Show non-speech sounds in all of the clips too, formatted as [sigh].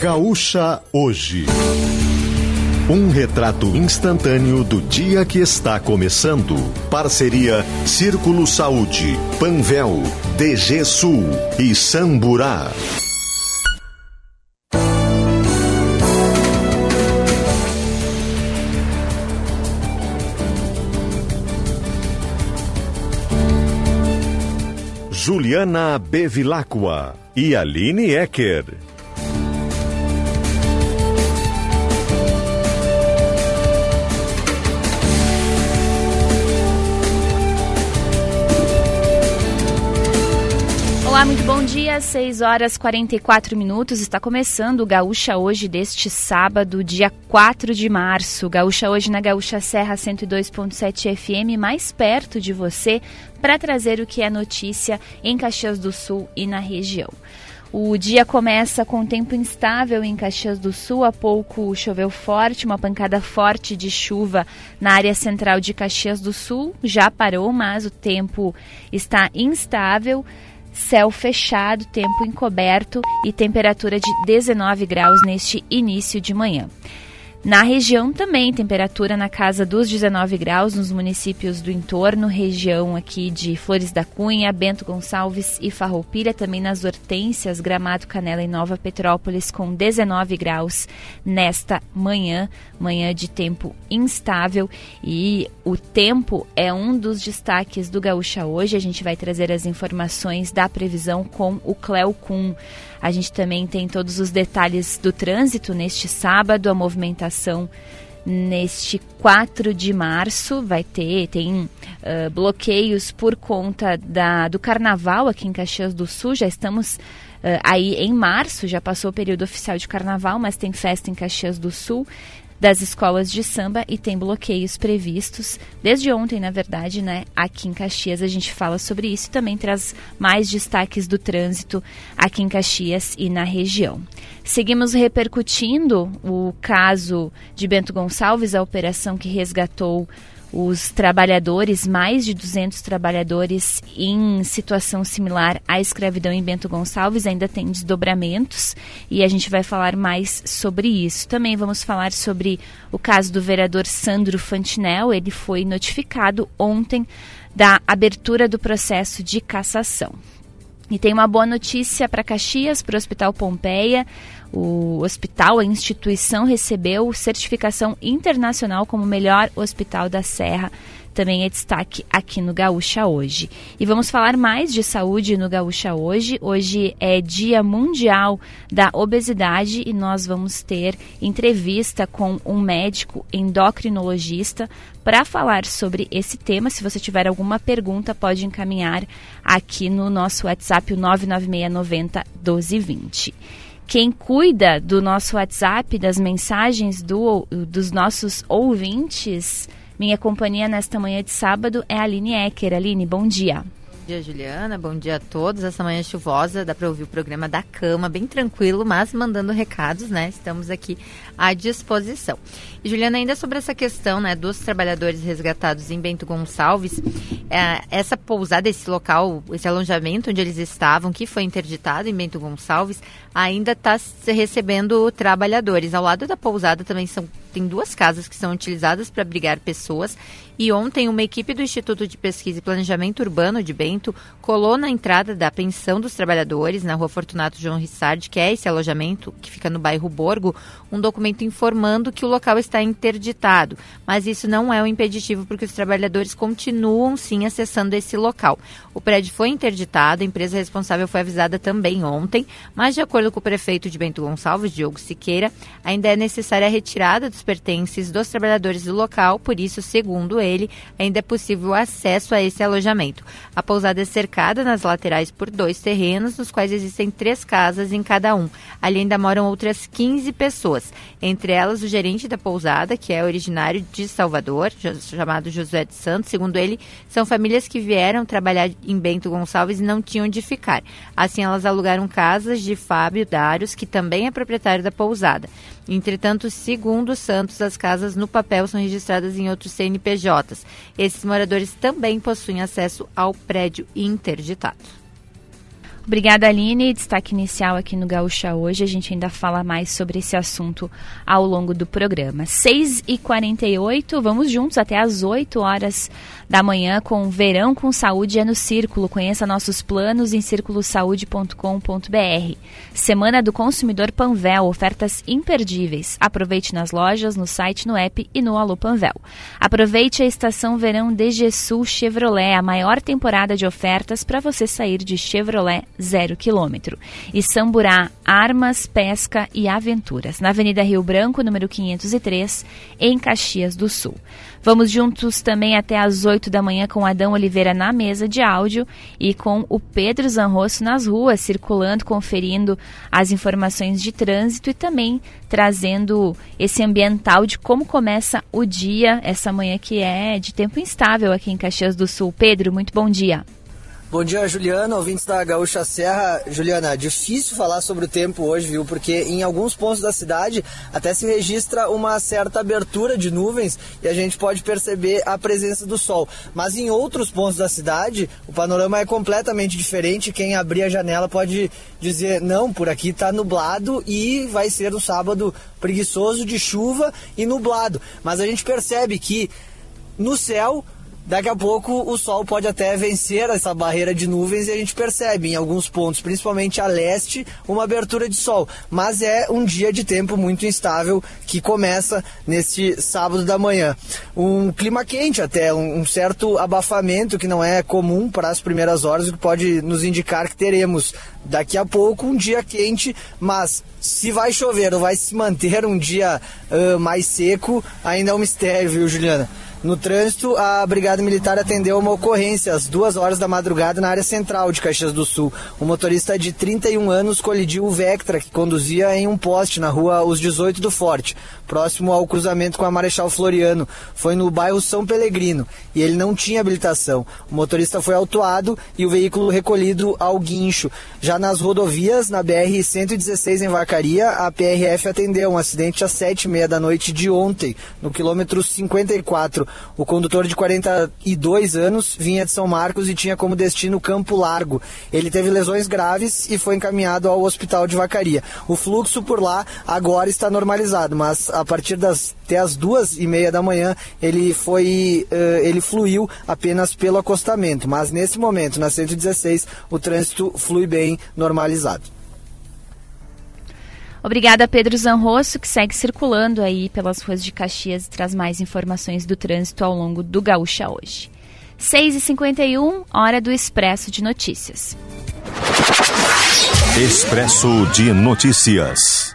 Gaúcha Hoje. Um retrato instantâneo do dia que está começando. Parceria Círculo Saúde, Panvel, DG Sul e Samburá. Juliana Bevilacqua e Aline Ecker. Olá, muito bom dia. 6 horas 44 minutos. Está começando o Gaúcha Hoje deste sábado, dia 4 de março. Gaúcha Hoje na Gaúcha Serra 102.7 FM, mais perto de você, para trazer o que é notícia em Caxias do Sul e na região. O dia começa com tempo instável em Caxias do Sul. Há pouco choveu forte, uma pancada forte de chuva na área central de Caxias do Sul. Já parou, mas o tempo está instável céu fechado, tempo encoberto e temperatura de 19 graus neste início de manhã. Na região também, temperatura na casa dos 19 graus nos municípios do entorno, região aqui de Flores da Cunha, Bento Gonçalves e Farroupilha, também nas Hortências, Gramado, Canela e Nova Petrópolis com 19 graus nesta manhã, manhã de tempo instável e o tempo é um dos destaques do Gaúcha hoje. A gente vai trazer as informações da previsão com o Cleo Kuhn. A gente também tem todos os detalhes do trânsito neste sábado, a movimentação neste 4 de março. Vai ter tem uh, bloqueios por conta da, do carnaval aqui em Caxias do Sul. Já estamos uh, aí em março já passou o período oficial de carnaval mas tem festa em Caxias do Sul das escolas de samba e tem bloqueios previstos desde ontem, na verdade, né? Aqui em Caxias a gente fala sobre isso e também traz mais destaques do trânsito aqui em Caxias e na região. Seguimos repercutindo o caso de Bento Gonçalves, a operação que resgatou os trabalhadores, mais de 200 trabalhadores em situação similar à escravidão em Bento Gonçalves, ainda tem desdobramentos e a gente vai falar mais sobre isso. Também vamos falar sobre o caso do vereador Sandro Fantinel, ele foi notificado ontem da abertura do processo de cassação. E tem uma boa notícia para Caxias, para o Hospital Pompeia. O hospital, a instituição, recebeu certificação internacional como melhor hospital da Serra. Também é destaque aqui no Gaúcha Hoje. E vamos falar mais de saúde no Gaúcha Hoje. Hoje é Dia Mundial da Obesidade e nós vamos ter entrevista com um médico endocrinologista para falar sobre esse tema. Se você tiver alguma pergunta, pode encaminhar aqui no nosso WhatsApp, o 99690 1220 quem cuida do nosso WhatsApp, das mensagens do, dos nossos ouvintes, minha companhia nesta manhã de sábado é a Aline Ecker. Aline, bom dia. Bom dia, Juliana. Bom dia a todos. Essa manhã chuvosa, dá para ouvir o programa da cama, bem tranquilo, mas mandando recados, né? Estamos aqui à disposição. Juliana, ainda sobre essa questão, né, dos trabalhadores resgatados em Bento Gonçalves, é, essa pousada, esse local, esse alojamento onde eles estavam, que foi interditado em Bento Gonçalves, ainda está recebendo trabalhadores. Ao lado da pousada também são tem duas casas que são utilizadas para abrigar pessoas e ontem uma equipe do Instituto de Pesquisa e Planejamento Urbano de Bento colou na entrada da pensão dos trabalhadores na Rua Fortunato João Rissard, que é esse alojamento que fica no bairro Borgo, um documento informando que o local está interditado. Mas isso não é um impeditivo porque os trabalhadores continuam sim acessando esse local. O prédio foi interditado, a empresa responsável foi avisada também ontem, mas de acordo com o prefeito de Bento Gonçalves, Diogo Siqueira, ainda é necessária a retirada dos pertences dos trabalhadores do local, por isso, segundo ele, ainda é possível acesso a esse alojamento. A pousada é cercada nas laterais por dois terrenos, nos quais existem três casas em cada um. Ali ainda moram outras 15 pessoas, entre elas o gerente da pousada, que é originário de Salvador, chamado José de Santos. Segundo ele, são famílias que vieram trabalhar em Bento Gonçalves e não tinham onde ficar. Assim, elas alugaram casas de Fábio Dários, que também é proprietário da pousada. Entretanto, segundo Santos, as casas no papel são registradas em outros CNPJs. Esses moradores também possuem acesso ao prédio interditado. Obrigada, Aline. Destaque inicial aqui no Gaúcha hoje. A gente ainda fala mais sobre esse assunto ao longo do programa. 6h48, vamos juntos até às 8 horas da manhã com Verão com Saúde é no Círculo. Conheça nossos planos em circulosaude.com.br. Semana do Consumidor Panvel, ofertas imperdíveis. Aproveite nas lojas, no site, no app e no Alô Panvel. Aproveite a estação Verão DG Sul Chevrolet, a maior temporada de ofertas para você sair de Chevrolet zero quilômetro. E Samburá, armas, pesca e aventuras. Na Avenida Rio Branco, número 503, em Caxias do Sul. Vamos juntos também até às 8 da manhã com Adão Oliveira na mesa de áudio e com o Pedro Zanrosso nas ruas, circulando, conferindo as informações de trânsito e também trazendo esse ambiental de como começa o dia, essa manhã que é de tempo instável aqui em Caxias do Sul. Pedro, muito bom dia. Bom dia, Juliana, ouvintes da Gaúcha Serra. Juliana, difícil falar sobre o tempo hoje, viu? Porque em alguns pontos da cidade até se registra uma certa abertura de nuvens e a gente pode perceber a presença do sol. Mas em outros pontos da cidade, o panorama é completamente diferente. Quem abrir a janela pode dizer: não, por aqui está nublado e vai ser um sábado preguiçoso de chuva e nublado. Mas a gente percebe que no céu Daqui a pouco o sol pode até vencer essa barreira de nuvens e a gente percebe em alguns pontos, principalmente a leste, uma abertura de sol. Mas é um dia de tempo muito instável que começa neste sábado da manhã. Um clima quente até, um certo abafamento que não é comum para as primeiras horas, o que pode nos indicar que teremos daqui a pouco um dia quente, mas se vai chover ou vai se manter um dia uh, mais seco, ainda é um mistério, viu, Juliana? No trânsito, a Brigada Militar atendeu uma ocorrência às duas horas da madrugada na área central de Caxias do Sul. O motorista de 31 anos colidiu o Vectra, que conduzia em um poste na rua Os 18 do Forte, próximo ao cruzamento com a Marechal Floriano. Foi no bairro São Pelegrino e ele não tinha habilitação. O motorista foi autuado e o veículo recolhido ao guincho. Já nas rodovias, na BR-116 em Vacaria, a PRF atendeu um acidente às sete e meia da noite de ontem, no quilômetro 54 o condutor de 42 anos vinha de São Marcos e tinha como destino Campo Largo. Ele teve lesões graves e foi encaminhado ao hospital de Vacaria. O fluxo por lá agora está normalizado, mas a partir das até as duas e meia da manhã ele foi uh, ele fluiu apenas pelo acostamento, mas nesse momento na 116 o trânsito flui bem normalizado. Obrigada, Pedro Zanrosso, que segue circulando aí pelas ruas de Caxias e traz mais informações do trânsito ao longo do Gaúcha hoje. 6h51, hora do Expresso de Notícias. Expresso de Notícias.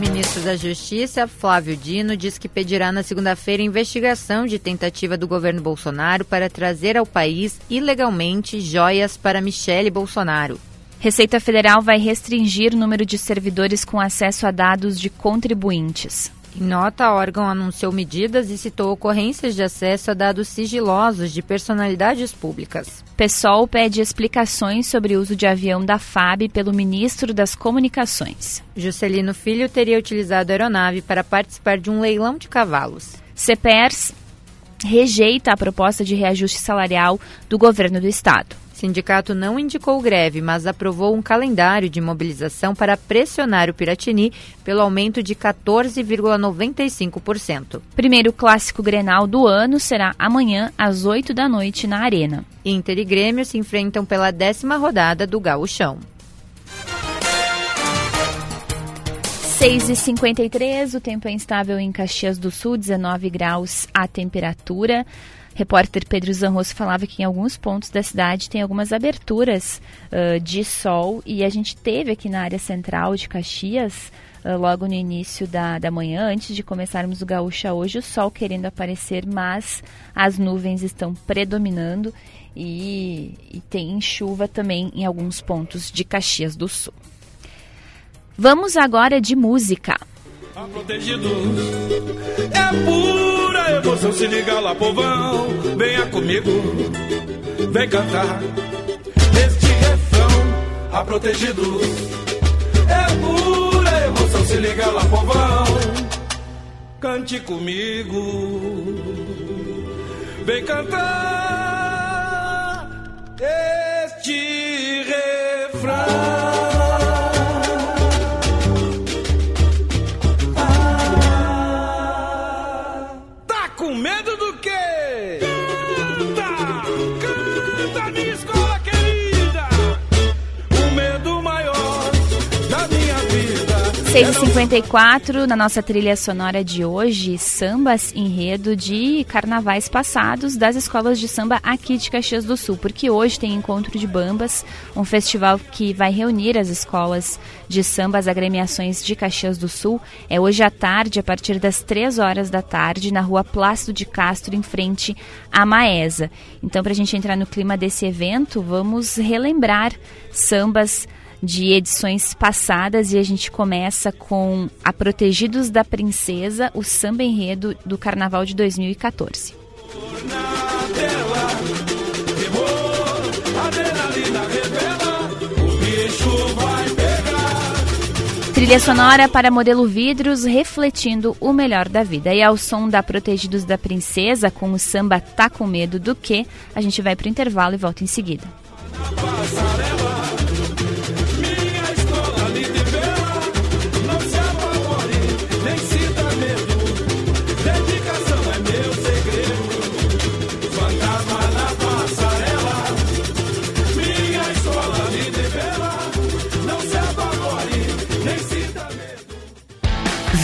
Ministro da Justiça, Flávio Dino, diz que pedirá na segunda-feira investigação de tentativa do governo Bolsonaro para trazer ao país ilegalmente joias para Michele Bolsonaro. Receita Federal vai restringir o número de servidores com acesso a dados de contribuintes. Em nota, o órgão anunciou medidas e citou ocorrências de acesso a dados sigilosos de personalidades públicas. PSOL pede explicações sobre o uso de avião da FAB pelo ministro das Comunicações. Juscelino Filho teria utilizado a aeronave para participar de um leilão de cavalos. CPERS rejeita a proposta de reajuste salarial do governo do estado. O sindicato não indicou greve, mas aprovou um calendário de mobilização para pressionar o Piratini pelo aumento de 14,95%. Primeiro clássico Grenal do ano será amanhã às 8 da noite na Arena. Inter e Grêmio se enfrentam pela décima rodada do Gauchão. 6h53, o tempo é instável em Caxias do Sul, 19 graus a temperatura repórter Pedro Zanrosso falava que em alguns pontos da cidade tem algumas aberturas uh, de sol e a gente teve aqui na área central de Caxias, logo no início da, da manhã, antes de começarmos o Gaúcha hoje, o sol querendo aparecer, mas as nuvens estão predominando e, e tem chuva também em alguns pontos de Caxias do Sul. Vamos agora de música. Tá protegido. É pura emoção, se liga lá, povão. Venha comigo, vem cantar. Este refrão, a protegido. É pura emoção, se liga lá, povão. Cante comigo, vem cantar. Este refrão. 6h54, na nossa trilha sonora de hoje, sambas enredo de carnavais passados das escolas de samba aqui de Caxias do Sul, porque hoje tem Encontro de Bambas, um festival que vai reunir as escolas de samba, as agremiações de Caxias do Sul. É hoje à tarde, a partir das 3 horas da tarde, na rua Plácido de Castro, em frente à Maesa. Então, para a gente entrar no clima desse evento, vamos relembrar sambas de edições passadas e a gente começa com A Protegidos da Princesa, o samba enredo do Carnaval de 2014. Na tela, temor, adrenalina revela, o bicho vai pegar. Trilha sonora para modelo vidros, refletindo o melhor da vida. E ao som da Protegidos da Princesa, com o samba Tá Com Medo do Que, a gente vai para o intervalo e volta em seguida. Minha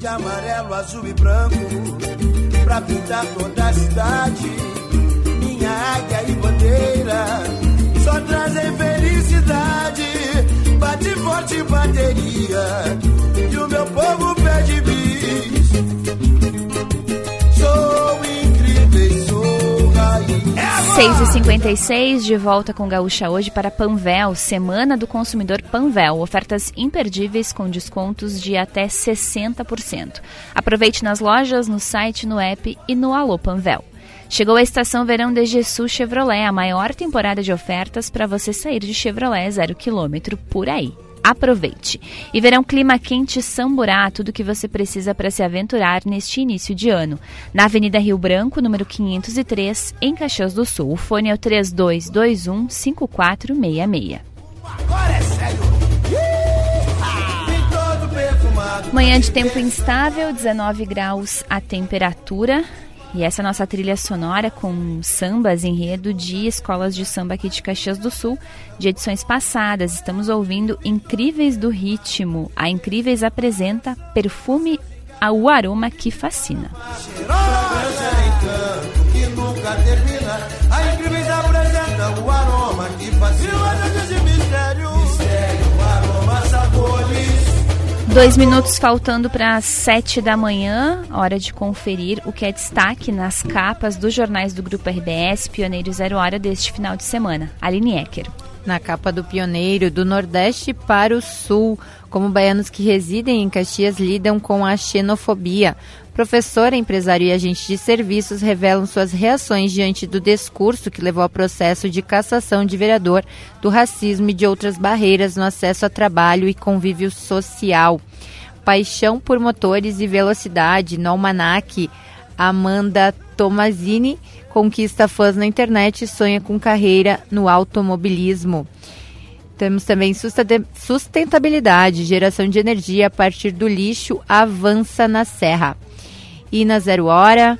De amarelo, azul e branco, pra pintar toda a cidade. Minha águia e bandeira só trazem felicidade. Bate forte bateria e o meu povo pede bis. 6h56, de volta com Gaúcha hoje para Panvel, Semana do Consumidor Panvel. Ofertas imperdíveis com descontos de até 60%. Aproveite nas lojas, no site, no app e no Alô Panvel. Chegou a estação verão de Jesus Chevrolet, a maior temporada de ofertas para você sair de Chevrolet zero quilômetro por aí. Aproveite! E verão clima quente Samburá, tudo que você precisa para se aventurar neste início de ano. Na Avenida Rio Branco, número 503, em Caxias do Sul. O fone é o 3221 5466. Agora é sério. Manhã de tempo instável, 19 graus a temperatura. E essa é a nossa trilha sonora com sambas enredo de escolas de samba aqui de Caxias do Sul, de edições passadas. Estamos ouvindo Incríveis do Ritmo. A Incríveis apresenta Perfume ao aroma que fascina. Cheirosa encanto que nunca termina. Dois minutos faltando para as sete da manhã, hora de conferir o que é destaque nas capas dos jornais do Grupo RBS Pioneiro Zero Hora deste final de semana. Aline Ecker. Na capa do Pioneiro, do Nordeste para o Sul, como baianos que residem em Caxias lidam com a xenofobia. Professora, empresário e agente de serviços revelam suas reações diante do discurso que levou ao processo de cassação de vereador do racismo e de outras barreiras no acesso a trabalho e convívio social. Paixão por motores e velocidade no Almanac. Amanda Tomazini conquista fãs na internet e sonha com carreira no automobilismo. Temos também sustenta- sustentabilidade, geração de energia a partir do lixo avança na serra. E na zero hora,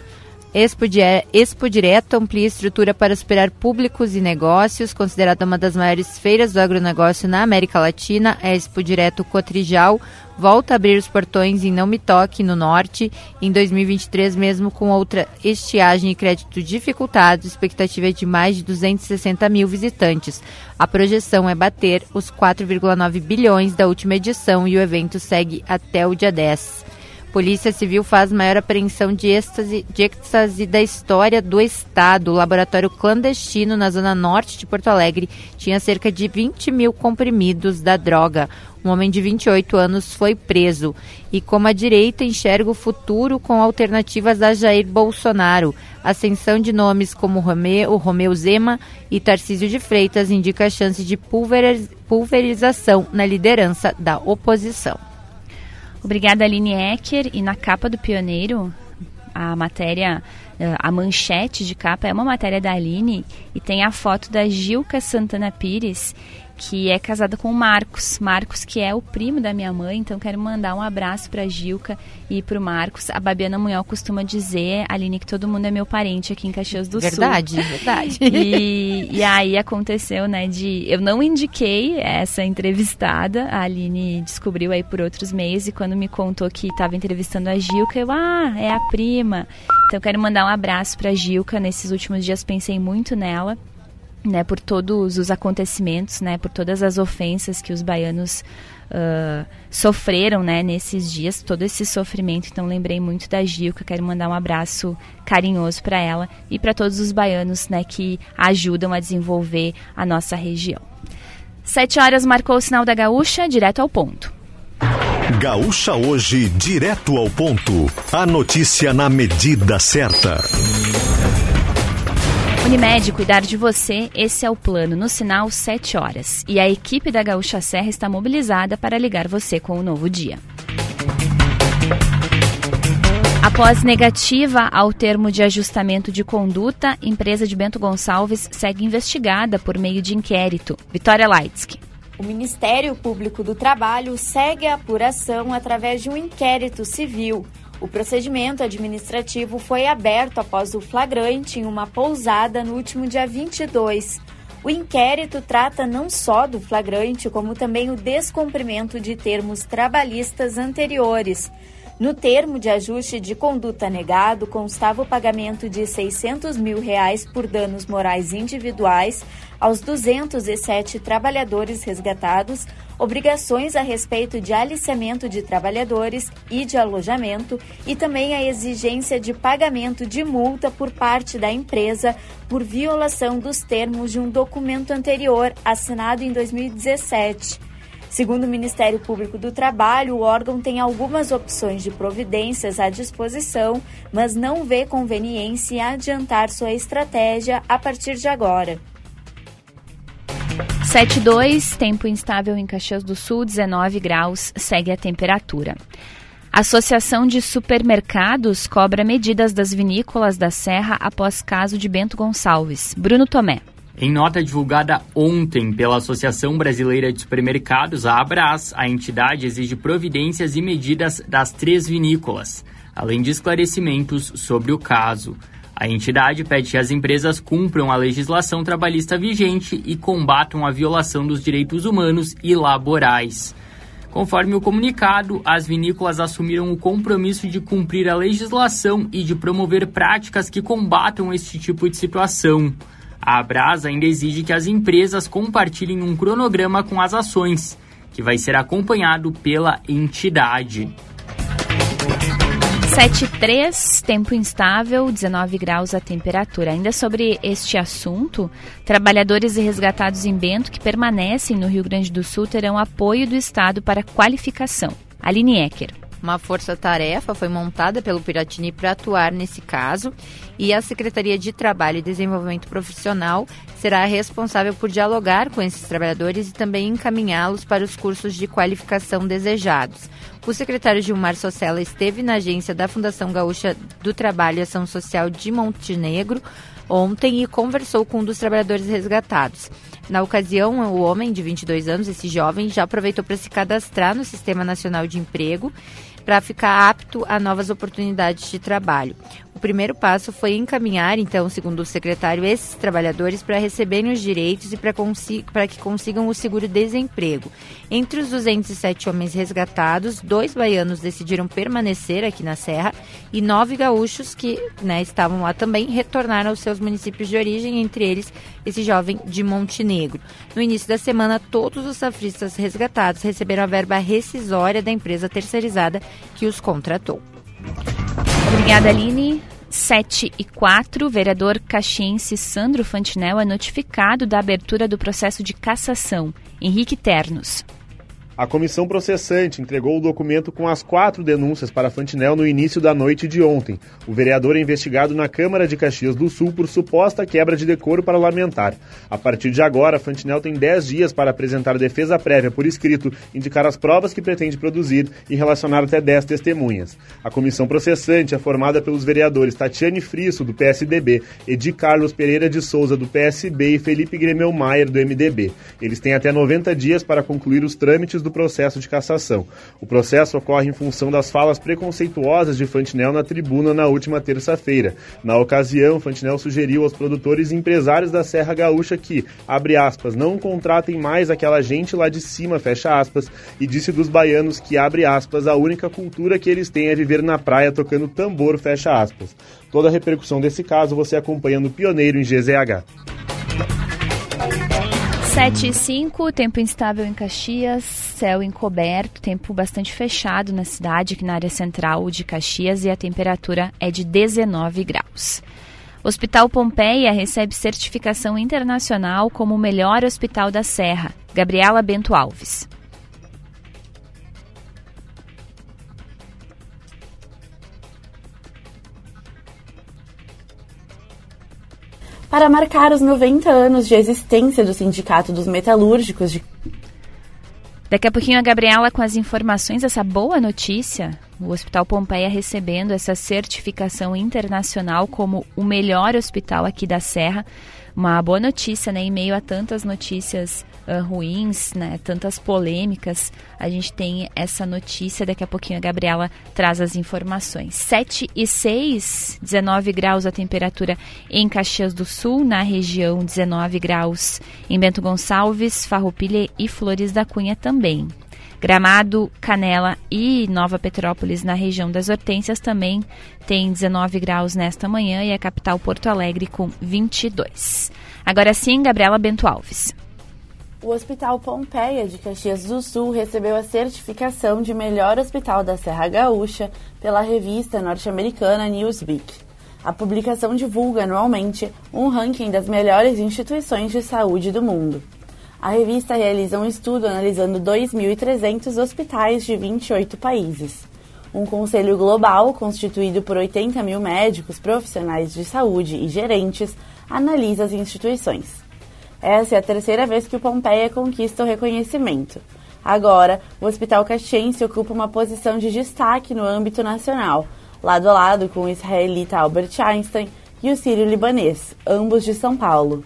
Expo, Expo Direto amplia estrutura para superar públicos e negócios. Considerada uma das maiores feiras do agronegócio na América Latina, a Expo Direto Cotrijal volta a abrir os portões em Não Me Toque, no norte. Em 2023, mesmo com outra estiagem e crédito dificultados, a expectativa é de mais de 260 mil visitantes. A projeção é bater os 4,9 bilhões da última edição e o evento segue até o dia 10. Polícia Civil faz maior apreensão de êxtase, de êxtase da história do Estado. O laboratório clandestino na zona norte de Porto Alegre tinha cerca de 20 mil comprimidos da droga. Um homem de 28 anos foi preso. E como a direita enxerga o futuro com alternativas a Jair Bolsonaro. Ascensão de nomes como Romeu, Romeu Zema e Tarcísio de Freitas indica a chance de pulveriz- pulverização na liderança da oposição. Obrigada, Aline Ecker. E na capa do Pioneiro, a matéria, eh, a manchete de capa é uma matéria da Aline e tem a foto da Gilca Santana Pires, que é casada com o Marcos. Marcos, que é o primo da minha mãe, então quero mandar um abraço para Gilca e para o Marcos. A Babiana Munhol costuma dizer, Aline, que todo mundo é meu parente aqui em Caxias do Sul. Verdade, [laughs] verdade. E, e aí aconteceu, né, de... Eu não indiquei essa entrevistada, a Aline descobriu aí por outros meios e quando me contou que estava entrevistando a Gilca, eu, ah, é a prima. Então quero mandar um abraço pra Gilca, nesses últimos dias pensei muito nela, né, por todos os acontecimentos, né, por todas as ofensas que os baianos ah, sofreram, né, nesses dias, todo esse sofrimento. Então lembrei muito da Gilca, quero mandar um abraço carinhoso para ela e para todos os baianos, né, que ajudam a desenvolver a nossa região. Sete horas marcou o sinal da gaúcha, direto ao ponto. Gaúcha hoje, direto ao ponto. A notícia na medida certa. Unimed, cuidar de você, esse é o plano, no sinal 7 horas. E a equipe da Gaúcha Serra está mobilizada para ligar você com o novo dia. Após negativa ao termo de ajustamento de conduta, empresa de Bento Gonçalves segue investigada por meio de inquérito. Vitória Leitsky. O Ministério Público do Trabalho segue a apuração através de um inquérito civil. O procedimento administrativo foi aberto após o flagrante em uma pousada no último dia 22. O inquérito trata não só do flagrante, como também o descumprimento de termos trabalhistas anteriores. No termo de ajuste de conduta negado, constava o pagamento de 600 mil reais por danos morais individuais aos 207 trabalhadores resgatados, obrigações a respeito de aliciamento de trabalhadores e de alojamento e também a exigência de pagamento de multa por parte da empresa por violação dos termos de um documento anterior assinado em 2017. Segundo o Ministério Público do Trabalho, o órgão tem algumas opções de providências à disposição, mas não vê conveniência em adiantar sua estratégia a partir de agora. 72, tempo instável em Caxias do Sul, 19 graus, segue a temperatura. Associação de Supermercados cobra medidas das vinícolas da Serra após caso de Bento Gonçalves. Bruno Tomé. Em nota divulgada ontem pela Associação Brasileira de Supermercados, a Abras, a entidade exige providências e medidas das três vinícolas, além de esclarecimentos sobre o caso. A entidade pede que as empresas cumpram a legislação trabalhista vigente e combatam a violação dos direitos humanos e laborais. Conforme o comunicado, as vinícolas assumiram o compromisso de cumprir a legislação e de promover práticas que combatam este tipo de situação. A Abras ainda exige que as empresas compartilhem um cronograma com as ações, que vai ser acompanhado pela entidade. 73, tempo instável, 19 graus a temperatura. Ainda sobre este assunto, trabalhadores e resgatados em Bento que permanecem no Rio Grande do Sul terão apoio do Estado para qualificação. Aline Ecker. Uma força-tarefa foi montada pelo Piratini para atuar nesse caso e a Secretaria de Trabalho e Desenvolvimento Profissional será responsável por dialogar com esses trabalhadores e também encaminhá-los para os cursos de qualificação desejados. O secretário Gilmar Socella esteve na agência da Fundação Gaúcha do Trabalho e Ação Social de Montenegro ontem e conversou com um dos trabalhadores resgatados. Na ocasião, o homem de 22 anos, esse jovem, já aproveitou para se cadastrar no Sistema Nacional de Emprego. Para ficar apto a novas oportunidades de trabalho. O primeiro passo foi encaminhar, então, segundo o secretário, esses trabalhadores para receberem os direitos e para que consigam o seguro-desemprego. Entre os 207 homens resgatados, dois baianos decidiram permanecer aqui na Serra e nove gaúchos que né, estavam lá também retornaram aos seus municípios de origem, entre eles esse jovem de Montenegro. No início da semana, todos os safristas resgatados receberam a verba rescisória da empresa terceirizada que os contratou. Obrigada, Aline. 7 e 4, o vereador caxiense Sandro Fantinel é notificado da abertura do processo de cassação. Henrique Ternos. A comissão processante entregou o documento com as quatro denúncias para Fantinel no início da noite de ontem. O vereador é investigado na Câmara de Caxias do Sul por suposta quebra de decoro parlamentar. A partir de agora, Fantinel tem 10 dias para apresentar defesa prévia por escrito, indicar as provas que pretende produzir e relacionar até 10 testemunhas. A comissão processante é formada pelos vereadores Tatiane Frisso, do PSDB, Edi Carlos Pereira de Souza, do PSB e Felipe Gremel Maier, do MDB. Eles têm até 90 dias para concluir os trâmites do do processo de cassação. O processo ocorre em função das falas preconceituosas de Fantinel na tribuna na última terça-feira. Na ocasião, Fantinel sugeriu aos produtores e empresários da Serra Gaúcha que, abre aspas, não contratem mais aquela gente lá de cima, fecha aspas, e disse dos baianos que, abre aspas, a única cultura que eles têm é viver na praia tocando tambor, fecha aspas. Toda a repercussão desse caso você acompanha no Pioneiro em GZH. 7 e 5, tempo instável em Caxias, céu encoberto, tempo bastante fechado na cidade, aqui na área central de Caxias, e a temperatura é de 19 graus. Hospital Pompeia recebe certificação internacional como o melhor hospital da Serra. Gabriela Bento Alves. Para marcar os 90 anos de existência do Sindicato dos Metalúrgicos de Daqui a pouquinho a Gabriela com as informações dessa boa notícia. O Hospital Pompeia recebendo essa certificação internacional como o melhor hospital aqui da Serra. Uma boa notícia, né? Em meio a tantas notícias uh, ruins, né? Tantas polêmicas, a gente tem essa notícia. Daqui a pouquinho a Gabriela traz as informações. 7 e 6, 19 graus a temperatura em Caxias do Sul, na região 19 graus em Bento Gonçalves, Farroupilha e Flores da Cunha também. Gramado, Canela e Nova Petrópolis, na região das Hortênsias, também tem 19 graus nesta manhã e a capital Porto Alegre com 22. Agora sim, Gabriela Bento Alves. O Hospital Pompeia de Caxias do Sul recebeu a certificação de melhor hospital da Serra Gaúcha pela revista norte-americana Newsweek. A publicação divulga anualmente um ranking das melhores instituições de saúde do mundo. A revista realiza um estudo analisando 2.300 hospitais de 28 países. Um conselho global, constituído por 80 mil médicos, profissionais de saúde e gerentes, analisa as instituições. Essa é a terceira vez que o Pompeia conquista o reconhecimento. Agora, o Hospital Caxiense ocupa uma posição de destaque no âmbito nacional, lado a lado com o israelita Albert Einstein e o sírio-libanês, ambos de São Paulo.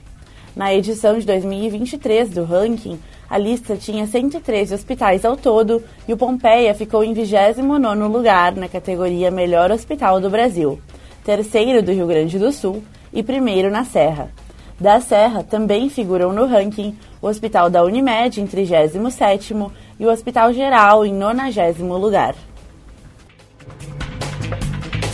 Na edição de 2023 do ranking, a lista tinha 113 hospitais ao todo e o Pompeia ficou em 29º lugar na categoria Melhor Hospital do Brasil, terceiro do Rio Grande do Sul e primeiro na Serra. Da Serra também figuram no ranking o Hospital da Unimed em 37º e o Hospital Geral em 90 lugar.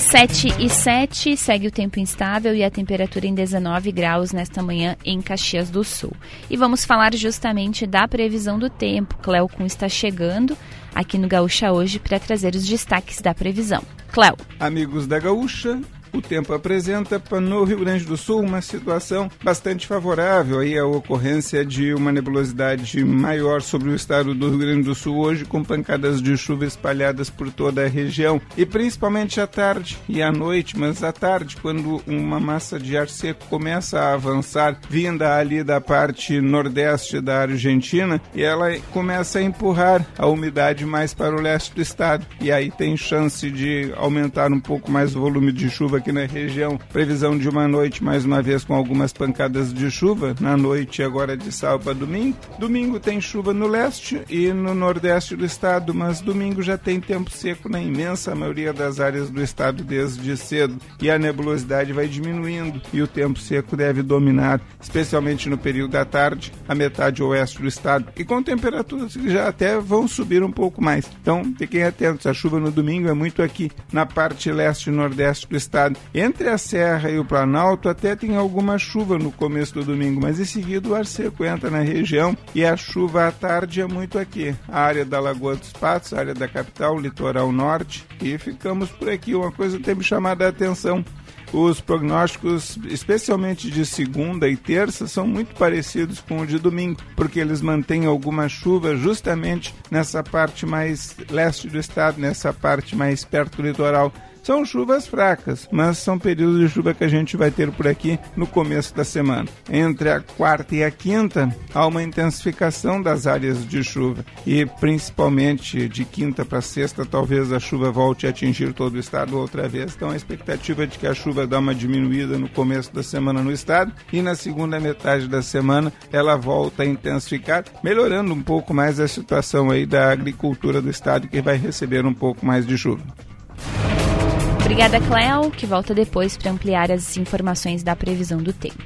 7 e 7, segue o tempo instável e a temperatura em 19 graus nesta manhã em Caxias do Sul. E vamos falar justamente da previsão do tempo. Cléo Kun está chegando aqui no Gaúcha hoje para trazer os destaques da previsão. Cléo. Amigos da Gaúcha, o tempo apresenta no Rio Grande do Sul uma situação bastante favorável aí à ocorrência de uma nebulosidade maior sobre o estado do Rio Grande do Sul hoje, com pancadas de chuva espalhadas por toda a região. E principalmente à tarde e à noite, mas à tarde, quando uma massa de ar seco começa a avançar, vinda ali da parte nordeste da Argentina, e ela começa a empurrar a umidade mais para o leste do estado, e aí tem chance de aumentar um pouco mais o volume de chuva aqui na região. Previsão de uma noite, mais uma vez, com algumas pancadas de chuva. Na noite, agora de sábado para domingo. Domingo tem chuva no leste e no nordeste do estado, mas domingo já tem tempo seco na imensa maioria das áreas do estado desde cedo. E a nebulosidade vai diminuindo e o tempo seco deve dominar, especialmente no período da tarde, a metade oeste do estado. E com temperaturas que já até vão subir um pouco mais. Então, fiquem atentos. A chuva no domingo é muito aqui na parte leste e nordeste do estado. Entre a Serra e o Planalto até tem alguma chuva no começo do domingo, mas em seguida o ar seco entra na região e a chuva à tarde é muito aqui. A área da Lagoa dos Patos, área da capital, litoral norte e ficamos por aqui. Uma coisa tem me chamado a atenção os prognósticos, especialmente de segunda e terça, são muito parecidos com o de domingo, porque eles mantêm alguma chuva justamente nessa parte mais leste do estado, nessa parte mais perto do litoral. São chuvas fracas, mas são períodos de chuva que a gente vai ter por aqui no começo da semana. Entre a quarta e a quinta, há uma intensificação das áreas de chuva e principalmente de quinta para sexta, talvez a chuva volte a atingir todo o estado outra vez. Então a expectativa é de que a chuva dá uma diminuída no começo da semana no estado e na segunda metade da semana ela volta a intensificar, melhorando um pouco mais a situação aí da agricultura do estado que vai receber um pouco mais de chuva. Obrigada, Cléo, que volta depois para ampliar as informações da previsão do tempo.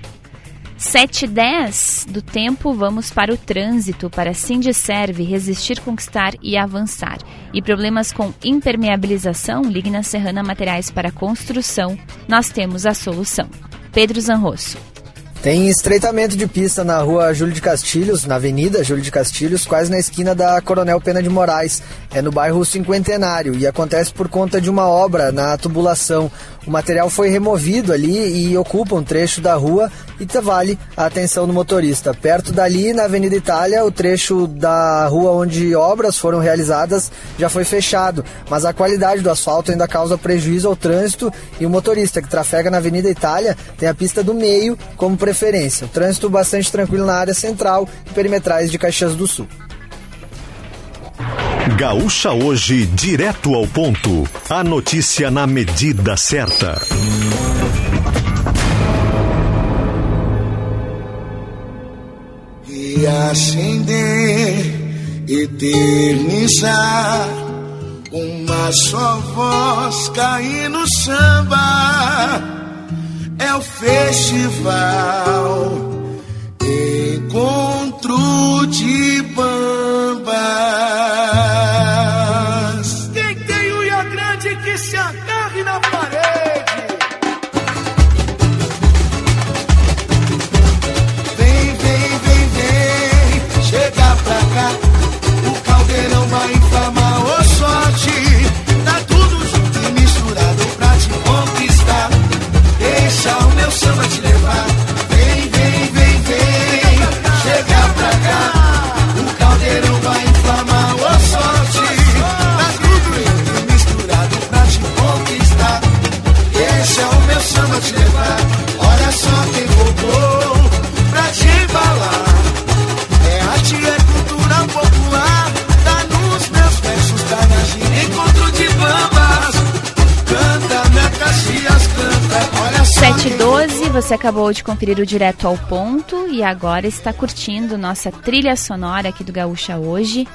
7 e 10 do tempo, vamos para o trânsito, para Sindicerve, resistir, conquistar e avançar. E problemas com impermeabilização, ligue na Serrana Materiais para Construção, nós temos a solução. Pedro Zanrosso. Tem estreitamento de pista na rua Júlio de Castilhos, na Avenida Júlio de Castilhos, quase na esquina da Coronel Pena de Moraes. É no bairro Cinquentenário e acontece por conta de uma obra na tubulação. O material foi removido ali e ocupa um trecho da rua e vale a atenção do motorista. Perto dali, na Avenida Itália, o trecho da rua onde obras foram realizadas já foi fechado, mas a qualidade do asfalto ainda causa prejuízo ao trânsito e o motorista que trafega na Avenida Itália tem a pista do meio como preferência. O trânsito bastante tranquilo na área central e perimetrais de Caxias do Sul. Gaúcha hoje, direto ao ponto. A notícia na medida certa. E acender, eternizar uma só voz cair no samba. É o festival, encontro de bambas. Samba te levar. Você acabou de conferir o Direto ao Ponto e agora está curtindo nossa trilha sonora aqui do Gaúcha hoje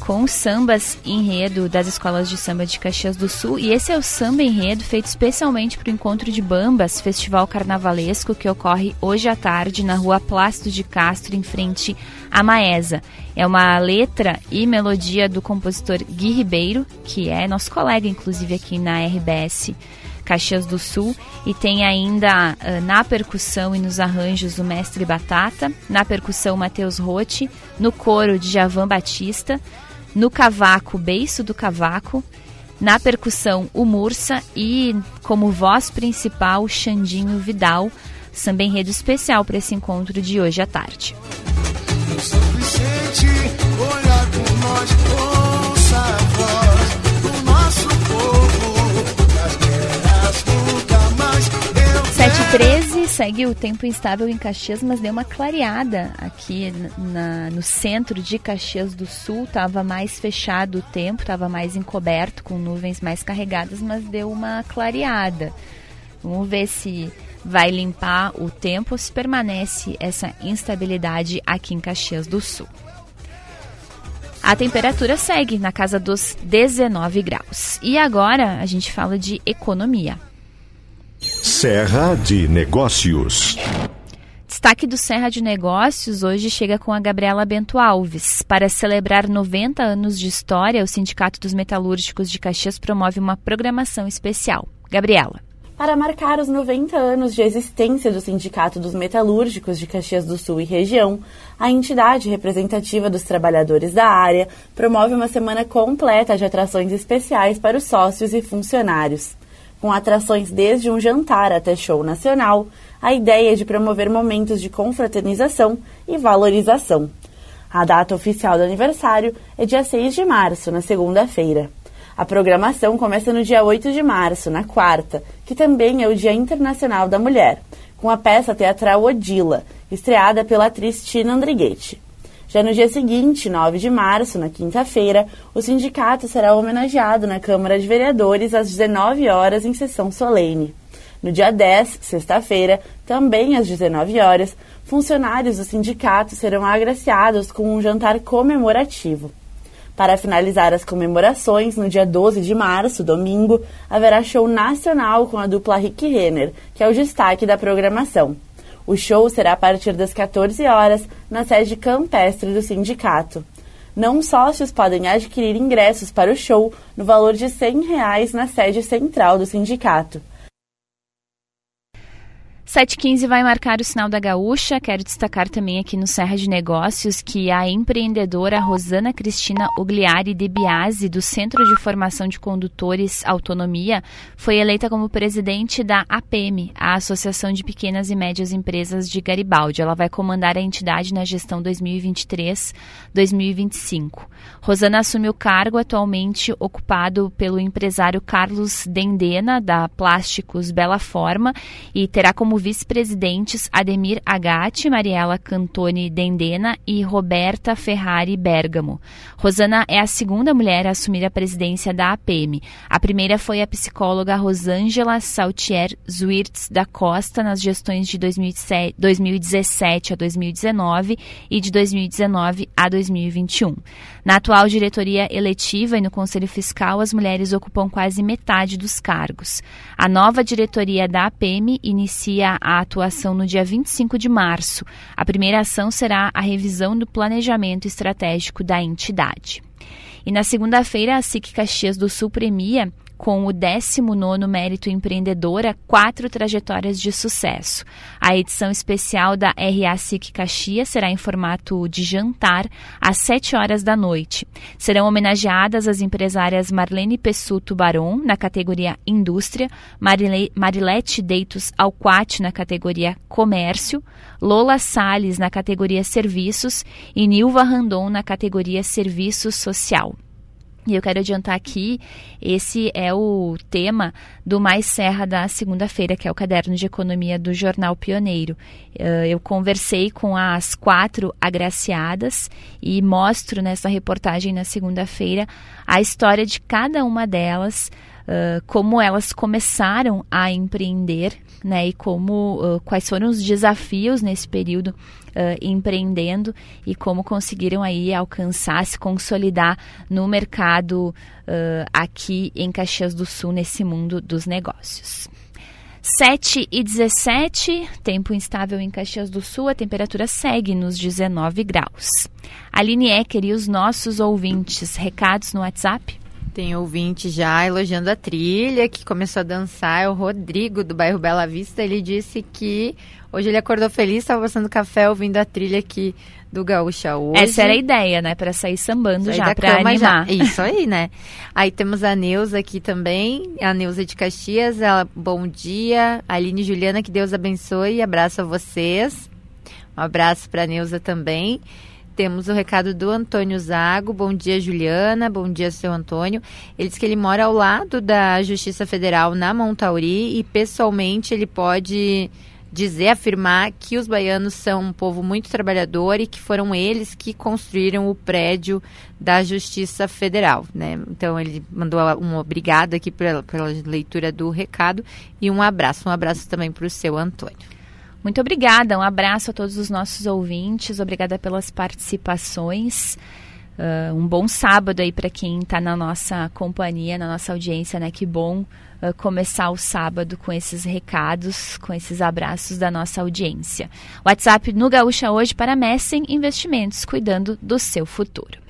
com sambas enredo das escolas de samba de Caxias do Sul. E esse é o samba enredo feito especialmente para o Encontro de Bambas, festival carnavalesco que ocorre hoje à tarde na rua Plácido de Castro, em frente à Maesa. É uma letra e melodia do compositor Gui Ribeiro, que é nosso colega, inclusive, aqui na RBS. Caxias do Sul e tem ainda ah, na percussão e nos arranjos o mestre Batata, na percussão Matheus Rotti, no coro de Javan Batista, no cavaco Beiço do Cavaco, na percussão o Mursa e como voz principal Xandinho Vidal, samba enredo especial para esse encontro de hoje à tarde. 13 segue o tempo instável em Caxias, mas deu uma clareada aqui na, no centro de Caxias do Sul. Tava mais fechado o tempo, tava mais encoberto, com nuvens mais carregadas, mas deu uma clareada. Vamos ver se vai limpar o tempo, se permanece essa instabilidade aqui em Caxias do Sul. A temperatura segue na casa dos 19 graus. E agora a gente fala de economia. Serra de Negócios. Destaque do Serra de Negócios hoje chega com a Gabriela Bento Alves. Para celebrar 90 anos de história, o Sindicato dos Metalúrgicos de Caxias promove uma programação especial. Gabriela. Para marcar os 90 anos de existência do Sindicato dos Metalúrgicos de Caxias do Sul e região, a entidade representativa dos trabalhadores da área promove uma semana completa de atrações especiais para os sócios e funcionários. Com atrações desde um jantar até show nacional, a ideia é de promover momentos de confraternização e valorização. A data oficial do aniversário é dia 6 de março, na segunda-feira. A programação começa no dia 8 de março, na quarta, que também é o Dia Internacional da Mulher, com a peça teatral Odila, estreada pela atriz Tina Andrighetti. Já no dia seguinte, 9 de março, na quinta-feira, o sindicato será homenageado na Câmara de Vereadores às 19 horas em sessão solene. No dia 10, sexta-feira, também às 19 horas, funcionários do sindicato serão agraciados com um jantar comemorativo. Para finalizar as comemorações, no dia 12 de março, domingo, haverá show nacional com a dupla Rick Renner, que é o destaque da programação. O show será a partir das 14 horas na sede campestre do sindicato. Não sócios podem adquirir ingressos para o show no valor de 100 reais na sede central do sindicato. 7h15 vai marcar o sinal da gaúcha. Quero destacar também aqui no Serra de Negócios que a empreendedora Rosana Cristina Ugliari de Biasi, do Centro de Formação de Condutores Autonomia, foi eleita como presidente da APM, a Associação de Pequenas e Médias Empresas de Garibaldi. Ela vai comandar a entidade na gestão 2023-2025. Rosana assume o cargo atualmente ocupado pelo empresário Carlos Dendena, da Plásticos Bela Forma, e terá como vice-presidentes Ademir Agatti, Mariela Cantoni Dendena e Roberta Ferrari Bergamo. Rosana é a segunda mulher a assumir a presidência da APM. A primeira foi a psicóloga Rosângela Saltier Zwirtz da Costa nas gestões de 2017 a 2019 e de 2019 a 2021. Na atual diretoria eletiva e no Conselho Fiscal, as mulheres ocupam quase metade dos cargos. A nova diretoria da APM inicia a atuação no dia 25 de março. A primeira ação será a revisão do planejamento estratégico da entidade. E na segunda-feira, a SIC Caxias do Sul premia com o 19º Mérito Empreendedora, quatro trajetórias de sucesso. A edição especial da RA SIC Caxias será em formato de jantar às 7 horas da noite. Serão homenageadas as empresárias Marlene Pessuto Baron, na categoria Indústria, Marile Marilete Deitos Alquati, na categoria Comércio, Lola Sales na categoria Serviços e Nilva Randon na categoria Serviço Social. E eu quero adiantar aqui, esse é o tema do Mais Serra da segunda-feira, que é o caderno de economia do Jornal Pioneiro. Eu conversei com as quatro agraciadas e mostro nessa reportagem na segunda-feira a história de cada uma delas, como elas começaram a empreender né, e como uh, quais foram os desafios nesse período uh, empreendendo e como conseguiram aí alcançar, se consolidar no mercado uh, aqui em Caxias do Sul nesse mundo dos negócios. 7 e 17, tempo instável em Caxias do Sul, a temperatura segue nos 19 graus. Aline Ecker e os nossos ouvintes, recados no WhatsApp? Tem ouvinte já elogiando a trilha, que começou a dançar, é o Rodrigo, do bairro Bela Vista. Ele disse que hoje ele acordou feliz, estava passando café ouvindo a trilha aqui do Gaúcha hoje. Essa era a ideia, né? Para sair sambando Sair já, para animar. já. Isso aí, né? Aí temos a Neuza aqui também, a Neuza de Caxias. Ela, bom dia. Aline e Juliana, que Deus abençoe. Abraço a vocês. Um abraço para a Neuza também. Temos o recado do Antônio Zago. Bom dia, Juliana. Bom dia, seu Antônio. Ele diz que ele mora ao lado da Justiça Federal na Montauri e pessoalmente ele pode dizer, afirmar que os baianos são um povo muito trabalhador e que foram eles que construíram o prédio da Justiça Federal, né? Então ele mandou um obrigado aqui pela, pela leitura do recado e um abraço, um abraço também para o seu Antônio. Muito obrigada, um abraço a todos os nossos ouvintes, obrigada pelas participações. Uh, um bom sábado aí para quem está na nossa companhia, na nossa audiência, né? Que bom uh, começar o sábado com esses recados, com esses abraços da nossa audiência. WhatsApp no Gaúcha hoje para Messen Investimentos, cuidando do seu futuro.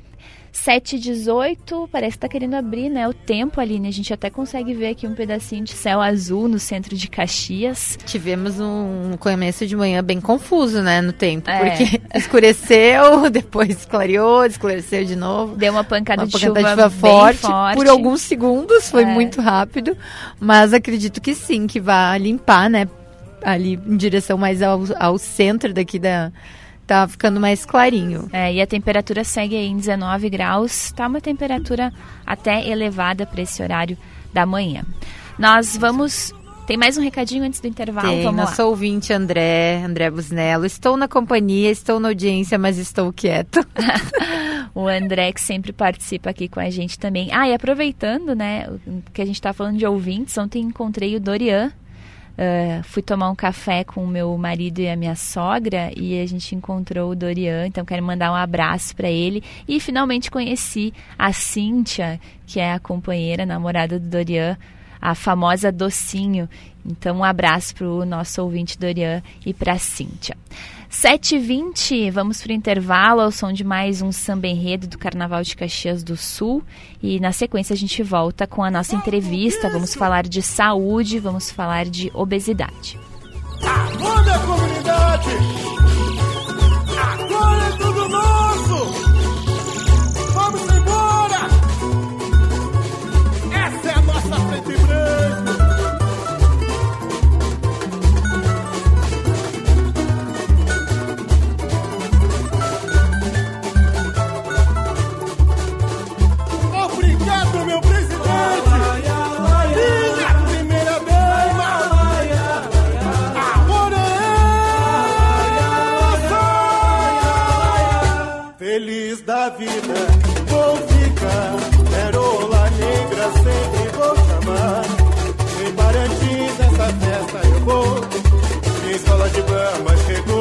7h18, parece que está querendo abrir né, o tempo, Aline. A gente até consegue ver aqui um pedacinho de céu azul no centro de Caxias. Tivemos um começo de manhã bem confuso, né, no tempo. É. Porque [laughs] escureceu, [laughs] depois clareou, escureceu de novo. Deu uma pancada, uma de, pancada chuva de chuva forte, forte, por alguns segundos, foi é. muito rápido. Mas acredito que sim, que vai limpar, né, ali em direção mais ao, ao centro daqui da tá ficando mais clarinho. É, e a temperatura segue aí em 19 graus, tá uma temperatura até elevada para esse horário da manhã. Nós vamos tem mais um recadinho antes do intervalo? Tem, Vamos nosso lá. ouvinte André, André Busnello. Estou na companhia, estou na audiência, mas estou quieto. [laughs] [laughs] o André que sempre participa aqui com a gente também. Ah, e aproveitando, né, que a gente está falando de ouvintes, ontem encontrei o Dorian Uh, fui tomar um café com o meu marido e a minha sogra e a gente encontrou o Dorian, então quero mandar um abraço para ele. E finalmente conheci a Cíntia, que é a companheira, namorada do Dorian, a famosa Docinho. Então um abraço para o nosso ouvinte Dorian e para a Cíntia. 7h20, vamos para o intervalo ao som de mais um samba enredo do Carnaval de Caxias do Sul. E na sequência a gente volta com a nossa entrevista. Vamos falar de saúde, vamos falar de obesidade. Acorda, comunidade!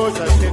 Brahma chegou,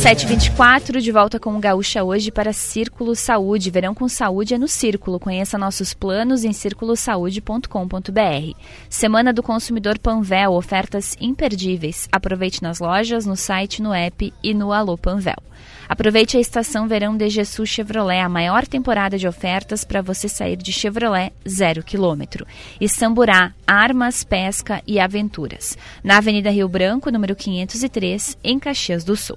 724 de volta com o Gaúcha hoje para Círculo Saúde. Verão com Saúde é no Círculo. Conheça nossos planos em circulosaude.com.br. Semana do Consumidor Panvel, ofertas imperdíveis. Aproveite nas lojas, no site, no app e no Alô Panvel. Aproveite a estação verão de Jesus Chevrolet, a maior temporada de ofertas para você sair de Chevrolet zero quilômetro. E Samburá, armas, pesca e aventuras. Na Avenida Rio Branco, número 503, em Caxias do Sul.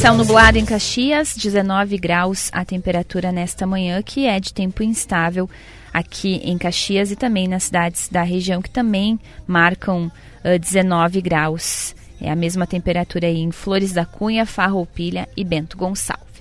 Céu nublado em Caxias, 19 graus a temperatura nesta manhã, que é de tempo instável aqui em Caxias e também nas cidades da região que também marcam uh, 19 graus. É a mesma temperatura aí em Flores da Cunha, Farroupilha e Bento Gonçalves.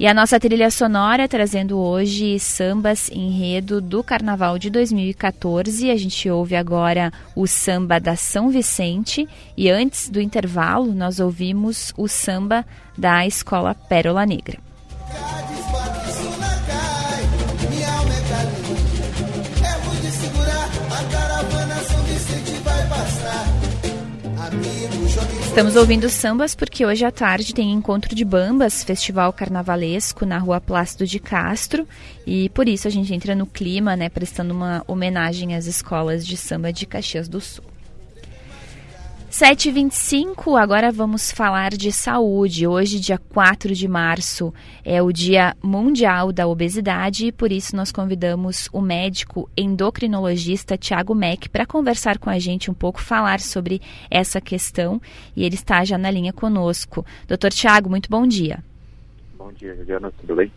E a nossa trilha sonora trazendo hoje sambas enredo do Carnaval de 2014. A gente ouve agora o samba da São Vicente e antes do intervalo nós ouvimos o samba da Escola Pérola Negra. Estamos ouvindo sambas porque hoje à tarde tem encontro de bambas, festival carnavalesco na rua Plácido de Castro e por isso a gente entra no clima, né, prestando uma homenagem às escolas de samba de Caxias do Sul. 7h25, agora vamos falar de saúde. Hoje, dia 4 de março, é o Dia Mundial da Obesidade e por isso nós convidamos o médico endocrinologista Tiago Meck para conversar com a gente um pouco, falar sobre essa questão e ele está já na linha conosco. Doutor Tiago, muito bom dia. Bom dia, Juliana, tudo bem?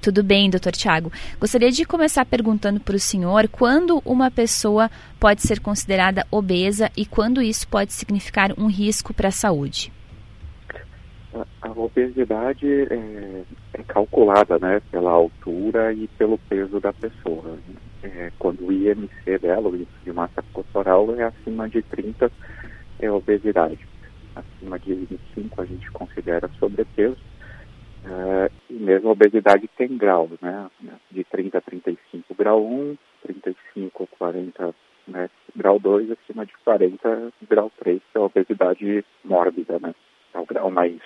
Tudo bem, doutor Tiago. Gostaria de começar perguntando para o senhor quando uma pessoa pode ser considerada obesa e quando isso pode significar um risco para a saúde. A, obesidade é, é, calculada né, pela altura e pelo peso da pessoa. É, quando o IMC dela, o índice de massa corporal, é acima de 30, é obesidade. Acima de 25 a gente considera sobrepeso. Uh, e mesmo a obesidade tem graus, né? De 30 a 35, grau 1, 35 a 40, né? grau 2, acima de 40, grau 3, que é a obesidade mórbida, né? É o grau mais,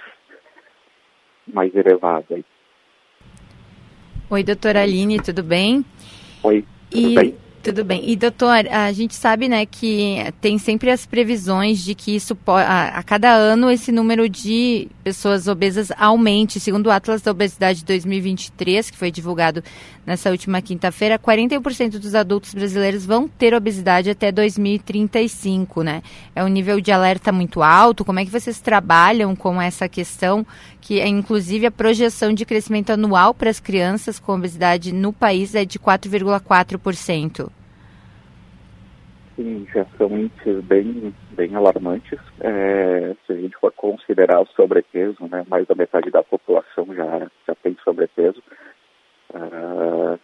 mais elevado aí. Oi, doutora Aline, tudo bem? Oi, tudo e... bem? Tudo bem. E doutor, a gente sabe, né, que tem sempre as previsões de que isso a, a, cada ano esse número de pessoas obesas aumente. Segundo o Atlas da Obesidade 2023, que foi divulgado nessa última quinta-feira, 41% dos adultos brasileiros vão ter obesidade até 2035, né? É um nível de alerta muito alto. Como é que vocês trabalham com essa questão, que é inclusive a projeção de crescimento anual para as crianças com obesidade no país é de 4,4%? Sim, já são índices bem, bem alarmantes. É, se a gente for considerar o sobrepeso, né, mais da metade da população já, já tem sobrepeso. Uh,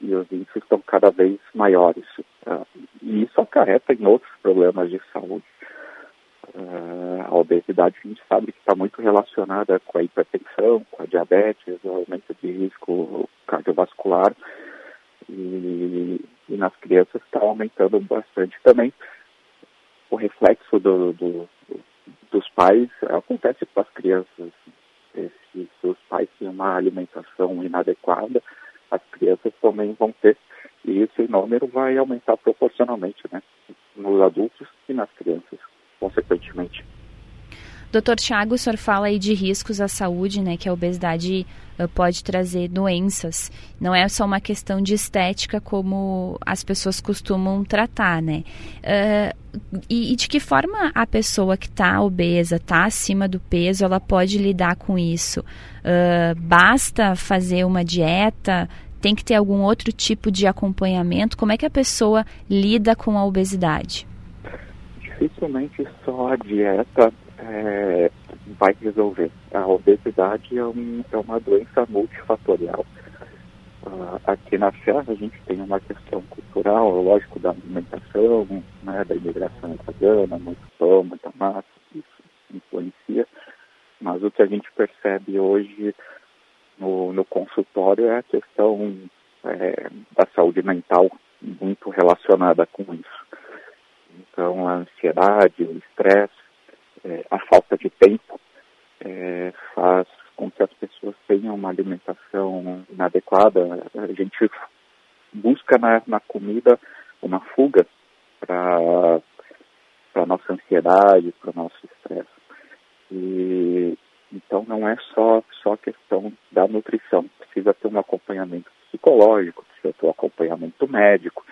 e os índices estão cada vez maiores. Uh, e isso acarreta em outros problemas de saúde. Uh, a obesidade a gente sabe que está muito relacionada com a hipertensão, com a diabetes, o aumento de risco cardiovascular. E, e nas crianças está aumentando bastante também. O reflexo do, do, dos pais acontece com as crianças. Se, se os pais têm uma alimentação inadequada, as crianças também vão ter. E esse número vai aumentar proporcionalmente, né? Nos adultos e nas crianças, consequentemente. Doutor Tiago, o senhor fala aí de riscos à saúde, né? Que a obesidade uh, pode trazer doenças. Não é só uma questão de estética como as pessoas costumam tratar, né? Uh, e, e, de que forma a pessoa que está obesa, está acima do peso, ela pode lidar com isso? Uh, basta fazer uma dieta? Tem que ter algum outro tipo de acompanhamento? Como é que a pessoa lida com a obesidade? Dificilmente só a dieta é, vai resolver. A obesidade é, um, é uma doença multifatorial. Uh, aqui na Serra a gente tem uma questão cultural, lógico, da alimentação, né, da imigração italiana, muito pão, muita massa, isso influencia. Mas o que a gente percebe hoje no, no consultório é a questão é, da saúde mental muito relacionada com isso. Então, a ansiedade, o estresse, é, a falta de tempo é, faz com que as pessoas tenham uma alimentação inadequada. A gente busca na, na comida uma fuga para a nossa ansiedade, para o nosso estresse. E então não é só só questão da nutrição, precisa ter um acompanhamento psicológico, precisa ter um acompanhamento médico,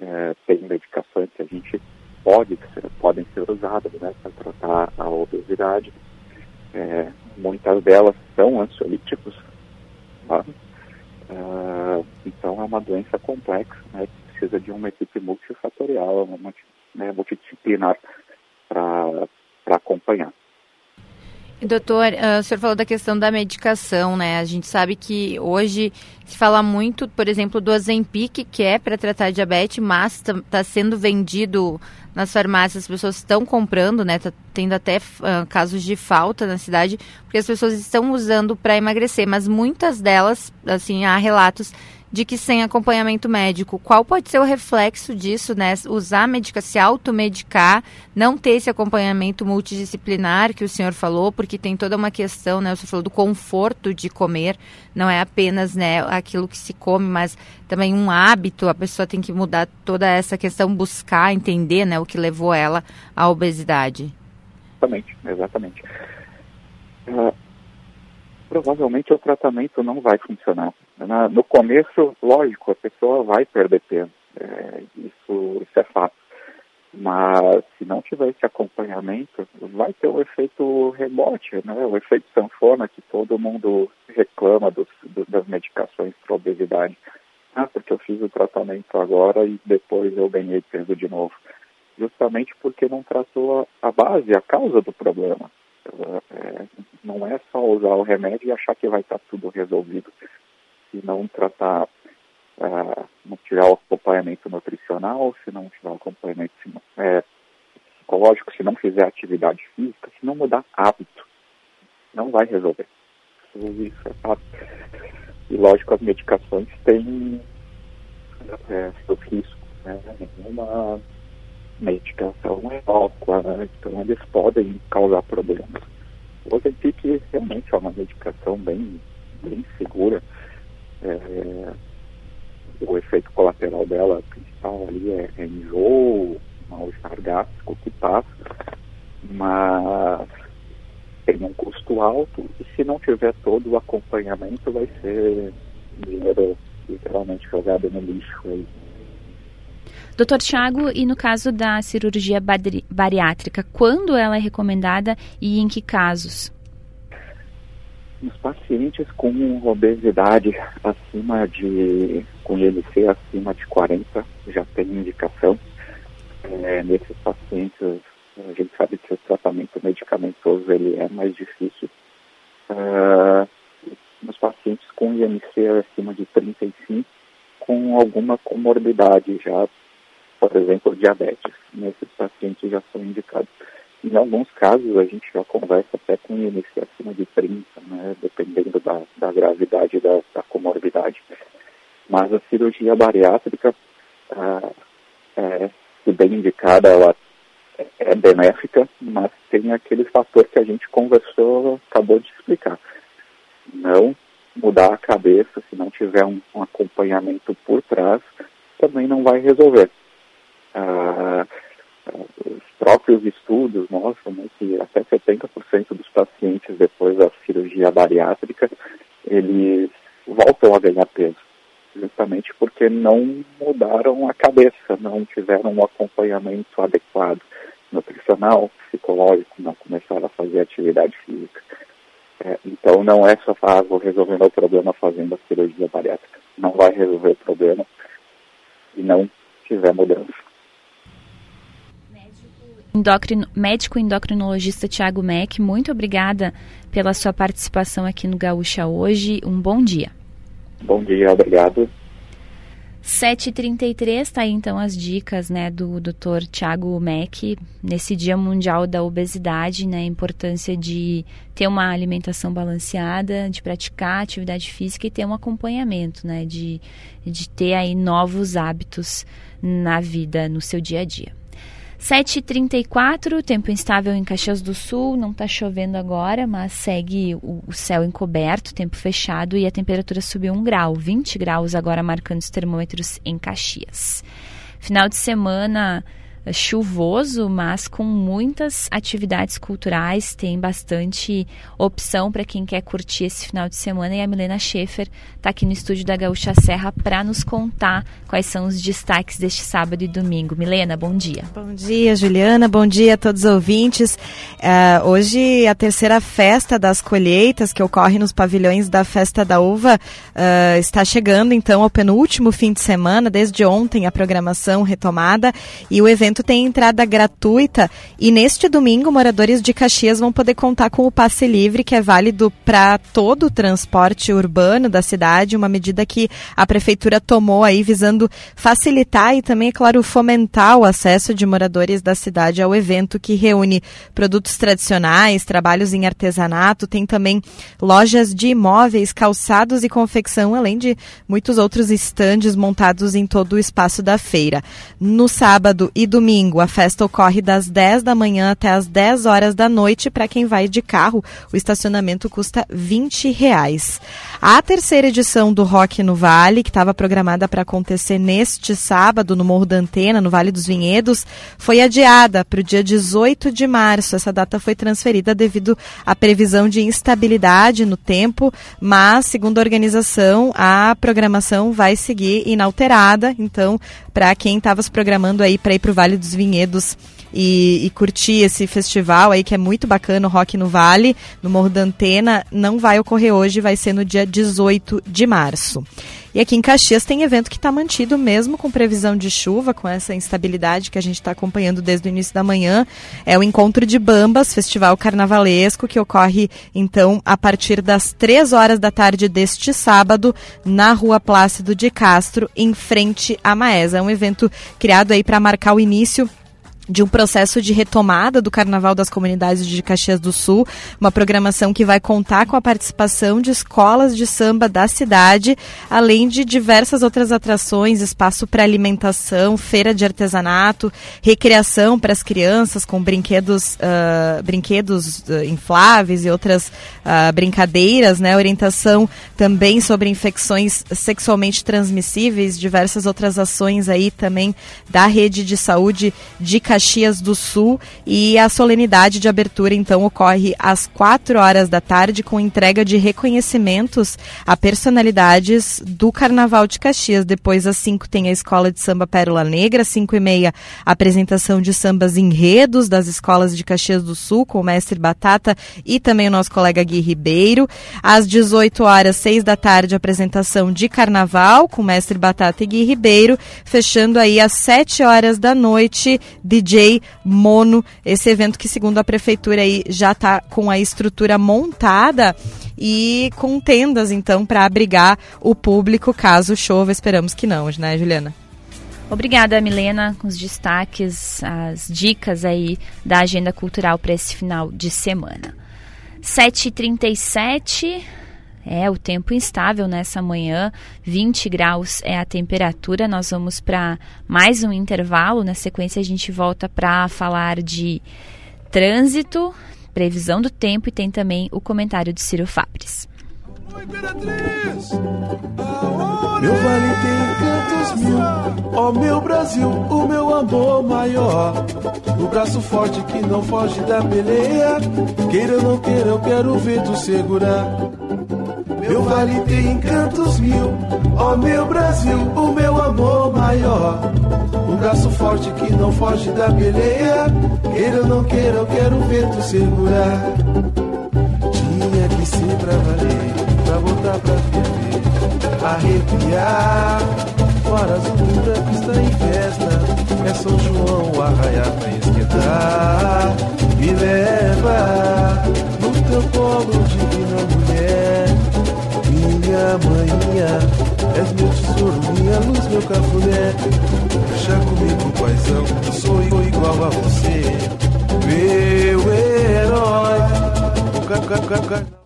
é, tem medicações que a gente pode podem ser usadas né, para tratar a obesidade. É, muitas delas são ansiolíticos. Tá? Uh, então é uma doença complexa, né, que precisa de uma equipe multifatorial, uma, né, multidisciplinar para acompanhar. Doutor, uh, o senhor falou da questão da medicação, né? A gente sabe que hoje se fala muito, por exemplo, do Ozempic, que é para tratar diabetes, mas está tá sendo vendido nas farmácias, as pessoas estão comprando, né? Tá tendo até uh, casos de falta na cidade, porque as pessoas estão usando para emagrecer, mas muitas delas, assim, há relatos de que sem acompanhamento médico, qual pode ser o reflexo disso, né? Usar médica, se automedicar, não ter esse acompanhamento multidisciplinar que o senhor falou, porque tem toda uma questão, né? O senhor falou do conforto de comer, não é apenas, né, aquilo que se come, mas também um hábito, a pessoa tem que mudar toda essa questão, buscar entender, né, o que levou ela à obesidade. Exatamente, exatamente. Uh, provavelmente o tratamento não vai funcionar na, no começo, lógico, a pessoa vai perder peso, é, isso, isso é fato. Mas se não tiver esse acompanhamento, vai ter o efeito rebote, né? o efeito sanfona que todo mundo reclama dos, do, das medicações para obesidade. Ah, porque eu fiz o tratamento agora e depois eu ganhei peso de novo. Justamente porque não tratou a, a base, a causa do problema. É, não é só usar o remédio e achar que vai estar tudo resolvido se não tratar, uh, não tiver o acompanhamento nutricional, se não tiver o acompanhamento é, psicológico, se não fizer atividade física, se não mudar hábito, não vai resolver. Isso é fato. E lógico, as medicações têm é, seus riscos, né? Nenhuma medicação é ócua, né? então eles podem causar problemas. O Ozempic realmente é uma medicação bem, bem segura. É, o efeito colateral dela principal ali é, é enjoo, mal-estar gástrico que passa, mas tem um custo alto e se não tiver todo o acompanhamento vai ser dinheiro literalmente jogado no lixo aí. Doutor Tiago, e no caso da cirurgia bariátrica, quando ela é recomendada e em que casos? Os pacientes com obesidade acima de, com IMC acima de 40 já tem indicação. É, nesses pacientes, a gente sabe que o tratamento medicamentoso ele é mais difícil. Uh, nos pacientes com IMC acima de 35, com alguma comorbidade já, por exemplo, diabetes, nesses pacientes já são indicados. Em alguns casos, a gente já conversa até com IMC acima de 30, né, dependendo da, da gravidade da, da comorbidade. Mas a cirurgia bariátrica, ah, é, se bem indicada, ela é benéfica, mas tem aquele fator que a gente conversou, acabou de explicar. Não mudar a cabeça, se não tiver um, um acompanhamento por trás, também não vai resolver. Os próprios estudos mostram né, que até 70% dos pacientes depois da cirurgia bariátrica, eles voltam a ganhar peso, justamente porque não mudaram a cabeça, não tiveram um acompanhamento adequado nutricional, psicológico, não começaram a fazer atividade física. É, então não é só falar, ah, vou resolver o problema fazendo a cirurgia bariátrica. Não vai resolver o problema e não tiver mudança. Endocrino, médico endocrinologista Tiago Meck, muito obrigada pela sua participação aqui no Gaúcha hoje. Um bom dia. Bom dia, obrigado. 7h33, tá aí então as dicas né, do Dr. Tiago Meck nesse Dia Mundial da Obesidade, né, a importância de ter uma alimentação balanceada, de praticar atividade física e ter um acompanhamento, né, de, de ter aí novos hábitos na vida, no seu dia a dia. 7h34, tempo instável em Caxias do Sul, não está chovendo agora, mas segue o, o, céu encoberto, tempo fechado e a temperatura subiu 1 grau, 20 graus agora marcando os termômetros em Caxias. Final de semana chuvoso, mas com muitas atividades culturais, tem bastante opção para quem quer curtir esse final de semana. E a Milena Schaefer está aqui no estúdio da Gaúcha Serra para nos contar quais são os destaques deste sábado e domingo. Milena, bom dia. Bom dia, Juliana. Bom dia a todos os ouvintes. Uh, hoje a terceira festa das colheitas que ocorre nos pavilhões da Festa da Uva uh, está chegando então ao penúltimo fim de semana. Desde ontem a programação retomada e o evento evento tem entrada gratuita e neste domingo moradores de Caxias vão poder contar com o passe livre que é válido para todo o transporte urbano da cidade, uma medida que a prefeitura tomou aí visando facilitar e também, é claro, fomentar o acesso de moradores da cidade ao evento que reúne produtos tradicionais, trabalhos em artesanato, tem também lojas de imóveis, calçados e confecção, além de muitos outros estandes montados em todo o espaço da feira. No sábado e domingo domingo. A festa ocorre das 10 da manhã até as 10 horas da noite. Para quem vai de carro, o estacionamento custa 20 reais. A terceira edição do Rock no Vale, que estava programada para acontecer neste sábado no Morro da Antena, no Vale dos Vinhedos, foi adiada para o dia 18 de março. Essa data foi transferida devido à previsão de instabilidade no tempo, mas, segundo a organização, a programação vai seguir inalterada. Então, para quem estava se programando aí para ir para o Vale dos Vinhedos e, e, curtir esse festival aí que é muito bacana, o Rock no Vale, no Morro da Antena, não vai ocorrer hoje, vai ser no dia 18 de março. E aqui em Caxias tem evento que está mantido mesmo com previsão de chuva, com essa instabilidade que a gente está acompanhando desde o início da manhã. É o Encontro de Bambas, festival carnavalesco, que ocorre então a partir das três horas da tarde deste sábado, na Rua Plácido de Castro, em frente à Maesa. É um evento criado aí para marcar o início de um processo de retomada do Carnaval das Comunidades de Caxias do Sul, uma programação que vai contar com a participação de escolas de samba da cidade, além de diversas outras atrações, espaço para alimentação, feira de artesanato, recreação para as crianças com brinquedos, uh, brinquedos uh, infláveis e outras uh, brincadeiras, né? Orientação também sobre infecções sexualmente transmissíveis, diversas outras ações aí também da rede de saúde de Caxias Caxias do Sul e a solenidade de abertura então ocorre às 4 horas da tarde com entrega de reconhecimentos a personalidades do Carnaval de Caxias. Depois às 5 tem a Escola de Samba Pérola Negra, 5 e meia apresentação de sambas enredos das escolas de Caxias do Sul com o mestre Batata e também o nosso colega Gui Ribeiro. Às 18 horas, 6 da tarde, apresentação de Carnaval com o mestre Batata e Gui Ribeiro, fechando aí às 7 horas da noite, de DJ Mono, esse evento que segundo a prefeitura aí já está com a estrutura montada e com tendas então para abrigar o público caso chova, esperamos que não, né, Juliana? Obrigada, Milena, com os destaques, as dicas aí da agenda cultural para esse final de semana. 7h37, É, o tempo instável nessa manhã, 20 graus é a temperatura. Nós vamos para mais um intervalo. Na sequência, a gente volta para falar de trânsito, previsão do tempo e tem também o comentário de Ciro Fabres. Meu vale tem encantos mil, ó meu Brasil, o meu amor maior. O braço forte que não foge da peleia. Queira ou não queira, eu quero ver tu segurar. Meu vale tem encantos mil, ó meu Brasil, o meu amor maior. Um braço forte que não foge da peleia. Queira ou não queira, eu quero ver tu segurar. Tinha que ser pra valer, pra botar pra ferver, arrepiar. Fora azul branco está em festa, é São João arraiar pra esquentar. Me leva no teu colo, divina mulher. Minha manhinha, és meu tesouro, minha luz, meu cafuné. Deixa comigo, paizão, sou igual a você. Meu herói. Ca-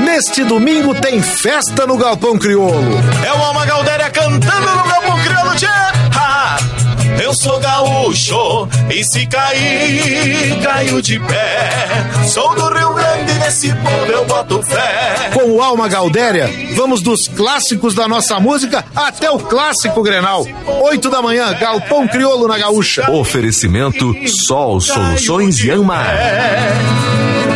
Neste domingo tem festa no Galpão Crioulo. É o Alma Galdéria cantando no Galpão Crioulo Tchê! Ha! Eu sou gaúcho e se cair, caio de pé. Sou do Rio Grande, nesse povo eu boto fé. Com o Alma Galdéria, vamos dos clássicos da nossa música até o clássico Grenal. Oito da manhã, Galpão Crioulo na Gaúcha. Oferecimento Sol Soluções Yanmar. Nossa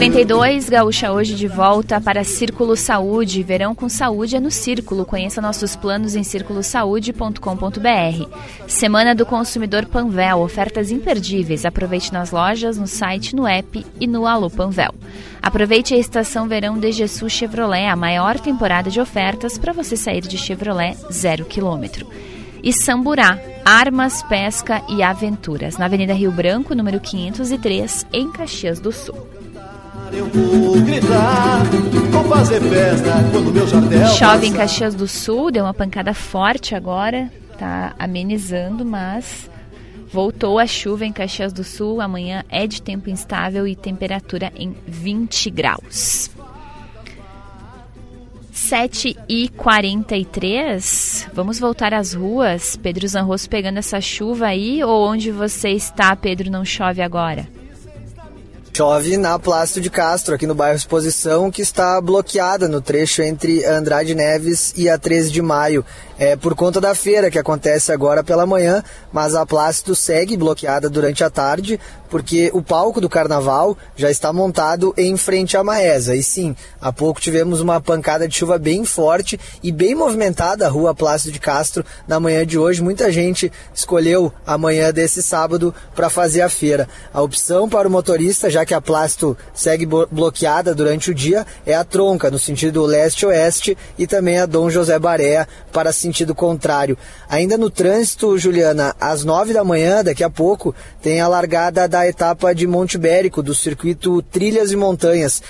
42, Gaúcha hoje de volta para Círculo Saúde. Verão com saúde é no Círculo. Conheça nossos planos em circulosaude.com.br. Semana do Consumidor Panvel, ofertas imperdíveis. Aproveite nas lojas, no site, no app e no Alô Panvel. Aproveite a estação verão de Jesus Chevrolet, a maior temporada de ofertas para você sair de Chevrolet zero quilômetro. E Samburá, armas, pesca e aventuras, na Avenida Rio Branco, número 503, em Caxias do Sul. Chove em. Caxias do Sul, deu uma pancada forte agora, tá amenizando, mas voltou a chuva em Caxias do Sul. Amanhã é de tempo instável e temperatura em 20 graus. 7 e 43 vamos voltar às ruas. Pedro Zanrosso pegando essa chuva aí, ou onde você está, Pedro, não chove agora? Chove na Plácido de Castro, aqui no bairro Exposição, que está bloqueada no trecho entre Andrade Neves e a 13 de maio. É por conta da feira que acontece agora pela manhã, mas a Plácido segue bloqueada durante a tarde, porque o palco do carnaval já está montado em frente à Maesa. E sim, há pouco tivemos uma pancada de chuva bem forte e bem movimentada a rua Plácido de Castro na manhã de hoje. Muita gente escolheu a manhã desse sábado para fazer a feira. A opção para o motorista, já que a Plácido segue bloqueada durante o dia, é a tronca, no sentido leste-oeste, e também a Dom José Baré para sentido contrário. Ainda no trânsito, Juliana, às nove da manhã, daqui a pouco, tem a largada da etapa de Monte Bérico, do circuito Trilhas e Montanhas.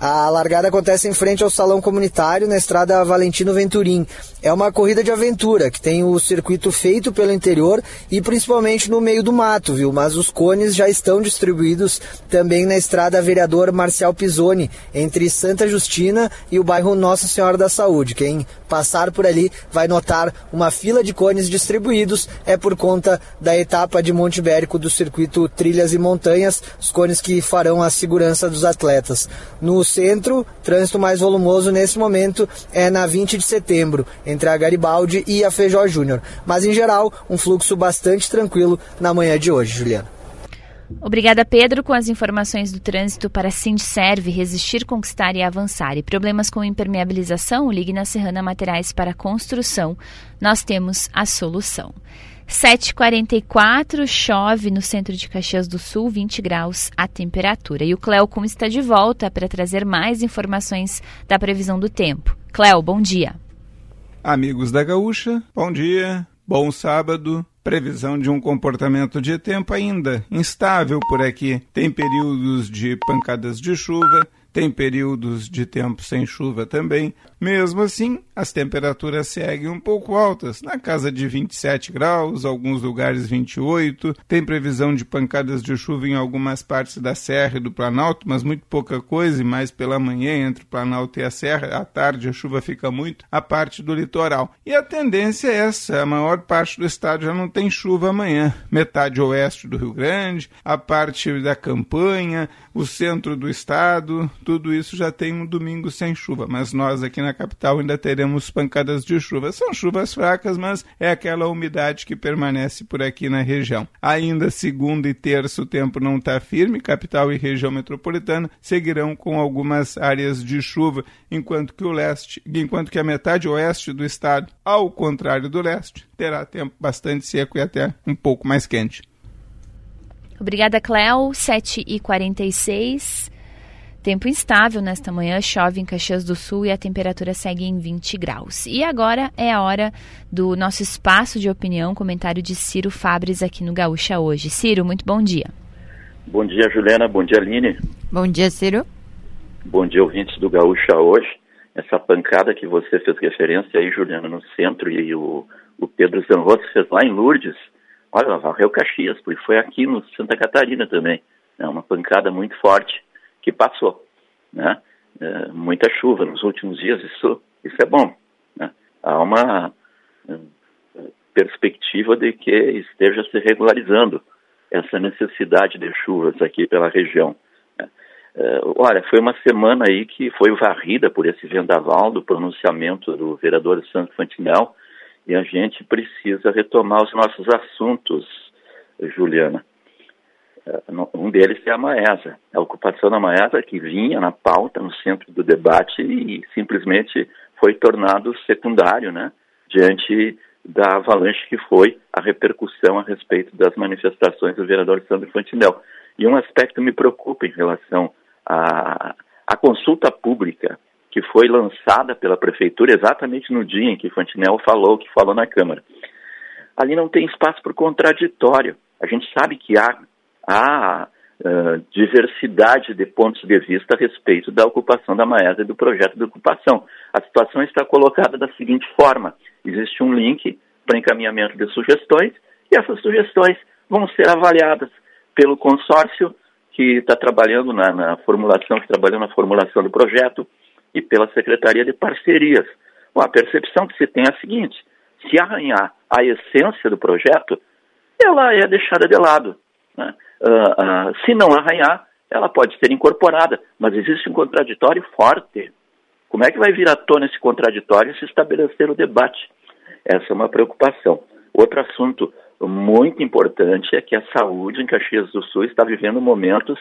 A largada acontece em frente ao Salão Comunitário, na estrada Valentino Venturim. É uma corrida de aventura, que tem o circuito feito pelo interior e principalmente no meio do mato, viu? Mas os cones já estão distribuídos também na estrada Vereador Marcial Pisoni, entre Santa Justina e o bairro Nossa Senhora da Saúde. Quem passar por ali vai notar uma fila de cones distribuídos, é por conta da etapa de Monte Bérico do circuito Trilhas e Montanhas, os cones que farão a segurança dos atletas. No centro, trânsito mais volumoso nesse momento é na 20 de setembro, entre a Garibaldi e a Feijó Júnior. Mas em geral, um fluxo bastante tranquilo na manhã de hoje, Juliana. Obrigada, Pedro, com as informações do trânsito para Sindserve, resistir, conquistar e avançar. E problemas com impermeabilização, ligue na Serrana Materiais para Construção. Nós temos a solução. 7h44, chove no centro de Caxias do Sul, 20 graus a temperatura. E o Cléo Cum está de volta para trazer mais informações da previsão do tempo. Cléo, bom dia. Amigos da Gaúcha, bom dia, bom sábado. Previsão de um comportamento de tempo ainda instável por aqui. Tem períodos de pancadas de chuva, tem períodos de tempo sem chuva também. Mesmo assim, as temperaturas seguem um pouco altas, na casa de 27 graus, alguns lugares 28. Tem previsão de pancadas de chuva em algumas partes da Serra e do Planalto, mas muito pouca coisa, e mais pela manhã entre o Planalto e a Serra. À tarde a chuva fica muito, a parte do litoral. E a tendência é essa: a maior parte do estado já não tem chuva amanhã. Metade oeste do Rio Grande, a parte da campanha, o centro do estado, tudo isso já tem um domingo sem chuva, mas nós aqui na capital ainda teremos pancadas de chuva. São chuvas fracas, mas é aquela umidade que permanece por aqui na região. Ainda segunda e terça o tempo não está firme, capital e região metropolitana seguirão com algumas áreas de chuva, enquanto que o leste, enquanto que a metade oeste do estado, ao contrário do leste, terá tempo bastante seco e até um pouco mais quente. Obrigada, Cléo. 7h46. Tempo instável nesta manhã, chove em Caxias do Sul e a temperatura segue em 20 graus. E agora é a hora do nosso espaço de opinião, comentário de Ciro Fabres aqui no Gaúcha hoje. Ciro, muito bom dia. Bom dia, Juliana. Bom dia, Aline. Bom dia, Ciro. Bom dia, ouvintes do Gaúcha hoje. Essa pancada que você fez referência aí, Juliana, no centro, e o, o Pedro Zanrosso fez lá em Lourdes. Olha, varreu Caxias, porque foi aqui no Santa Catarina também. É uma pancada muito forte que passou, né? É, muita chuva nos últimos dias, isso, isso é bom. Né? Há uma é, perspectiva de que esteja se regularizando essa necessidade de chuvas aqui pela região. né? É, olha, foi uma semana aí que foi varrida por esse vendaval do pronunciamento do vereador Santo Fantinel e a gente precisa retomar os nossos assuntos, Juliana. Um deles é a Maesa, a ocupação da Maesa que vinha na pauta, no centro do debate e simplesmente foi tornado secundário, né, diante da avalanche que foi a repercussão a respeito das manifestações do vereador Sandro Fantinel. E um aspecto me preocupa em relação à, à consulta pública que foi lançada pela prefeitura exatamente no dia em que Fantinel falou que falou na Câmara. ali não tem espaço para o contraditório. A gente sabe que há, há uh, diversidade de pontos de vista a respeito da ocupação da Maesa e do projeto de ocupação. A situação está colocada da seguinte forma: existe um link para encaminhamento de sugestões e essas sugestões vão ser avaliadas pelo consórcio que está trabalhando na, na, formulação, que trabalhou na formulação do projeto e pela Secretaria de Parcerias. Bom, a percepção que se tem é a seguinte: se arranhar a essência do projeto, ela é deixada de lado. Né? Uh, uh, se não arranhar, ela pode ser incorporada, mas existe um contraditório forte. Como é que vai vir à tona esse contraditório se estabelecer o debate? Essa é uma preocupação. Outro assunto muito importante é que a saúde em Caxias do Sul está vivendo momentos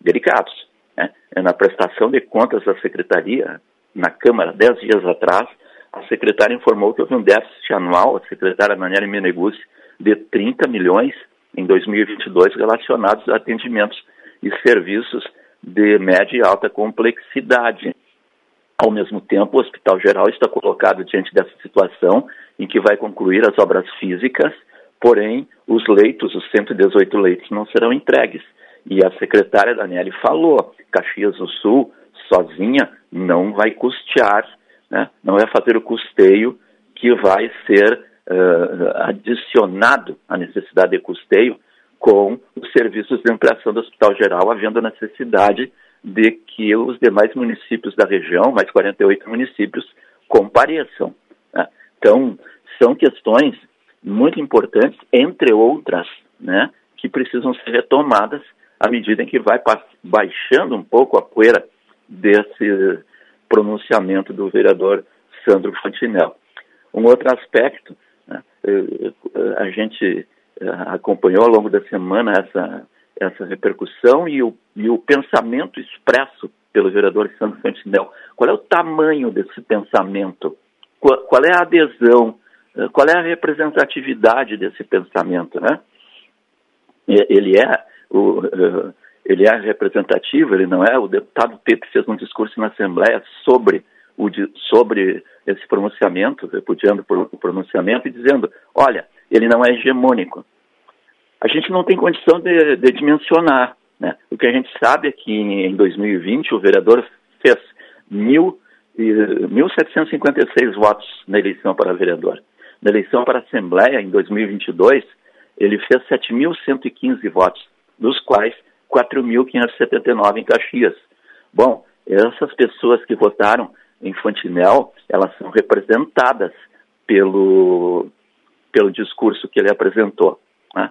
delicados. Né? Na prestação de contas da Secretaria, na Câmara, dez dias atrás, a secretária informou que houve um déficit anual, a secretária Naniele Meneguzzi, de 30 milhões em 2022 relacionados a atendimentos e serviços de média e alta complexidade. Ao mesmo tempo, o Hospital Geral está colocado diante dessa situação em que vai concluir as obras físicas, porém, os leitos, os 118 leitos, não serão entregues. E a secretária Daniele falou: Caxias do Sul, sozinha, não vai custear, né? não é fazer o custeio que vai ser uh, adicionado à necessidade de custeio com os serviços de ampliação do Hospital Geral, havendo necessidade de que os demais municípios da região, mais 48 municípios, compareçam. Né? Então, são questões muito importantes, entre outras, né, que precisam ser retomadas à medida em que vai baixando um pouco a poeira desse pronunciamento do vereador Sandro Fantinel. Um outro aspecto, né, eh, a gente eh, acompanhou ao longo da semana essa, essa repercussão e o, e o pensamento expresso pelo vereador Sandro Fantinel. Qual é o tamanho desse pensamento? Qual, é a adesão eh, qual é a representatividade desse pensamento, né? Ele é o, eh, ele é representativo, ele não é. O deputado Pepe fez um discurso na Assembleia sobre o sobre esse pronunciamento, repudiando o pronunciamento e dizendo, olha, ele não é hegemônico. A gente não tem condição de, de dimensionar. Né? O que a gente sabe é que em 2020 o vereador fez mil, 1.756 votos na eleição para vereador. Na eleição para Assembleia, em 2022, ele fez 7.115 votos, dos quais 4.579 em Caxias. Bom, essas pessoas que votaram em Fontinel, elas são representadas pelo, pelo discurso que ele apresentou. Né?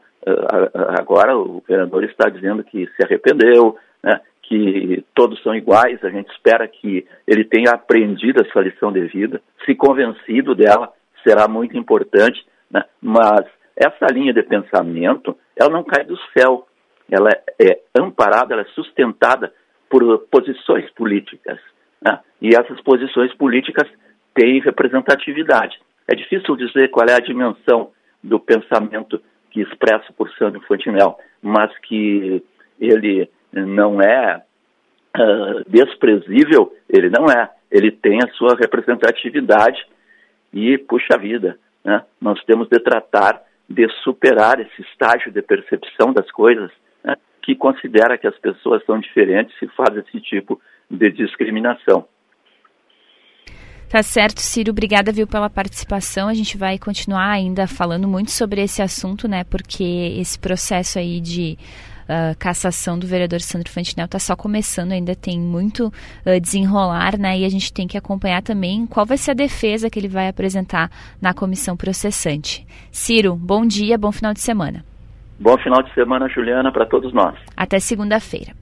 Agora o vereador está dizendo que se arrependeu, né? que todos são iguais, a gente espera que ele tenha aprendido essa lição de vida, se convencido dela será muito importante, né? mas essa linha de pensamento, ela não cai do céu, ela é, amparada, ela é sustentada por posições políticas, né? e essas posições políticas têm representatividade. É difícil dizer qual é a dimensão do pensamento que expresso por Sandro Fontinel, mas que ele não é uh, desprezível, ele não é. Ele tem a sua representatividade e, puxa vida, né, nós temos de tratar de superar esse estágio de percepção das coisas que considera que as pessoas são diferentes e faz esse tipo de discriminação. Tá certo, Ciro. Obrigada, viu, pela participação. A gente vai continuar ainda falando muito sobre esse assunto, né? Porque esse processo aí de uh, cassação do vereador Sandro Fantinel está só começando, ainda tem muito uh, desenrolar, né? E a gente tem que acompanhar também qual vai ser a defesa que ele vai apresentar na comissão processante. Ciro, bom dia, bom final de semana. Bom final de semana, Juliana, para todos nós. Até segunda-feira.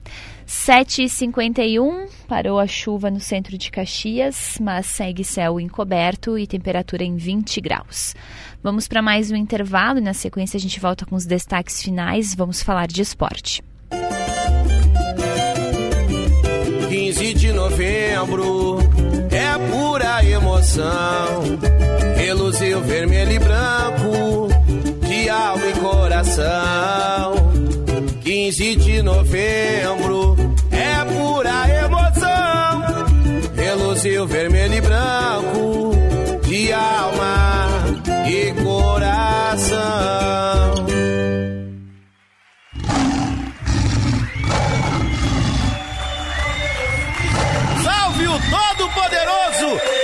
7h51, parou a chuva no centro de Caxias, mas segue céu encoberto e temperatura em 20 graus. Vamos para mais um intervalo e na sequência a gente volta com os destaques finais. Vamos falar de esporte. 15 de novembro é pura emoção. Reluzio vermelho e branco, de alma e coração. 15 de novembro é pura emoção. Reluzir vermelho e branco de alma e coração. Salve o Todo-Poderoso!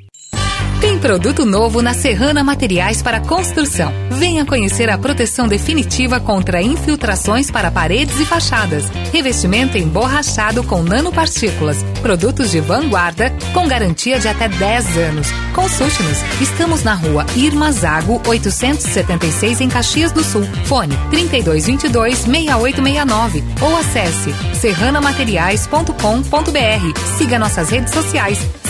Tem produto novo na Serrana Materiais para Construção. Venha conhecer a proteção definitiva contra infiltrações para paredes e fachadas. Revestimento emborrachado com nanopartículas. Produtos de vanguarda com garantia de até 10 anos. Consulte-nos. Estamos na rua Irma Zago 876 em Caxias do Sul. Fone 3222 6869 ou acesse serranamateriais.com.br. Siga nossas redes sociais.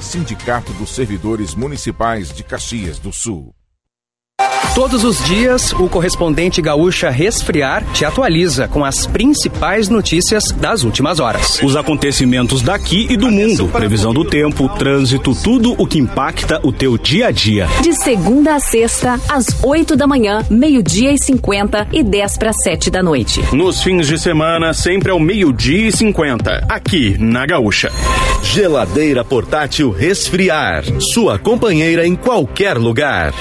Sindicato dos Servidores Municipais de Caxias do Sul. Todos os dias, o correspondente gaúcha Resfriar te atualiza com as principais notícias das últimas horas. Os acontecimentos daqui e do mundo, previsão do tempo, trânsito, tudo o que impacta o teu dia a dia. De segunda a sexta, às 8 da manhã, meio-dia e 50 e 10 para 7 da noite. Nos fins de semana, sempre ao meio-dia e 50, aqui na Gaúcha. Geladeira portátil Resfriar. Sua companheira em qualquer lugar.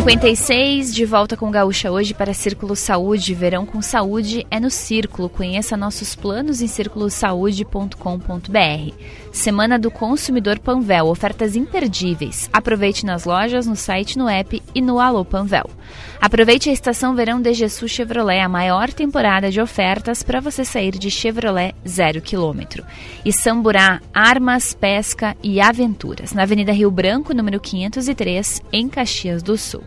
56, de volta com Gaúcha hoje para Círculo Saúde. Verão com Saúde é no Círculo. Conheça nossos planos em círculosaude.com.br. Semana do Consumidor Panvel, ofertas imperdíveis. Aproveite nas lojas, no site, no app e no Alô Panvel. Aproveite a estação verão DGSU Chevrolet, a maior temporada de ofertas para você sair de Chevrolet zero quilômetro. E Samburá, armas, pesca e aventuras. Na Avenida Rio Branco, número 503, em Caxias do Sul.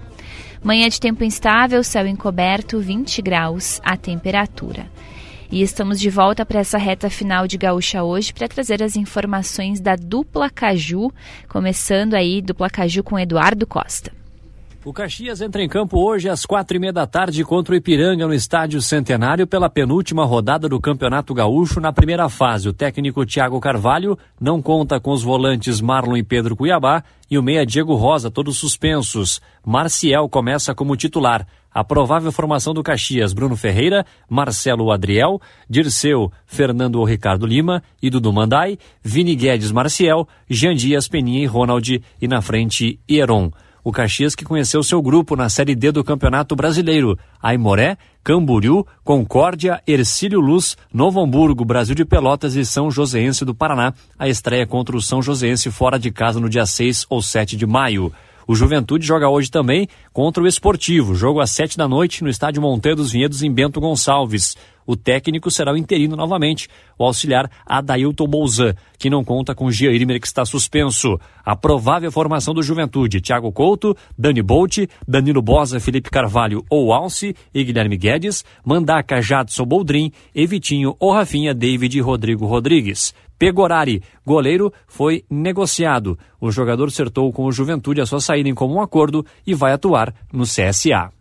Manhã de tempo instável, céu encoberto, 20 graus a temperatura. E estamos de volta para essa reta final de Gaúcha hoje para trazer as informações da dupla Caju, começando aí dupla Caju com Eduardo Costa. O Caxias entra em campo hoje às quatro e meia da tarde contra o Ipiranga no Estádio Centenário pela penúltima rodada do Campeonato Gaúcho na primeira fase. O técnico Thiago Carvalho não conta com os volantes Marlon e Pedro Cuiabá e o meia Diego Rosa, todos suspensos. Marcial começa como titular. A provável formação do Caxias, Bruno Ferreira, Marcelo Adriel, Dirceu, Fernando ou Ricardo Lima e Dudu Mandai, Vini Guedes Marcial, Jean Dias, Peninha e Ronald e na frente Hieron. O Caxias que conheceu seu grupo na Série D do Campeonato Brasileiro. Aimoré, Camboriú, Concórdia, Ercílio Luz, Novo Hamburgo, Brasil de Pelotas e São Joséense do Paraná. A estreia contra o São Joséense fora de casa no dia 6 ou 7 de maio. O Juventude joga hoje também contra o Esportivo. Jogo às sete da noite no estádio Monteiro dos Vinhedos, em Bento Gonçalves. O técnico será o interino novamente, o auxiliar Adailton Bolzan, que não conta com Giairimer, que está suspenso. A provável formação do Juventude, Thiago Couto, Dani Bolt, Danilo Bosa, Felipe Carvalho ou Alce e Guilherme Guedes, Mandaca, Jadson Boldrin, Evitinho ou Rafinha, David e Rodrigo Rodrigues. Pegorari, goleiro, foi negociado. O jogador acertou com o Juventude a sua saída em comum acordo e vai atuar no CSA.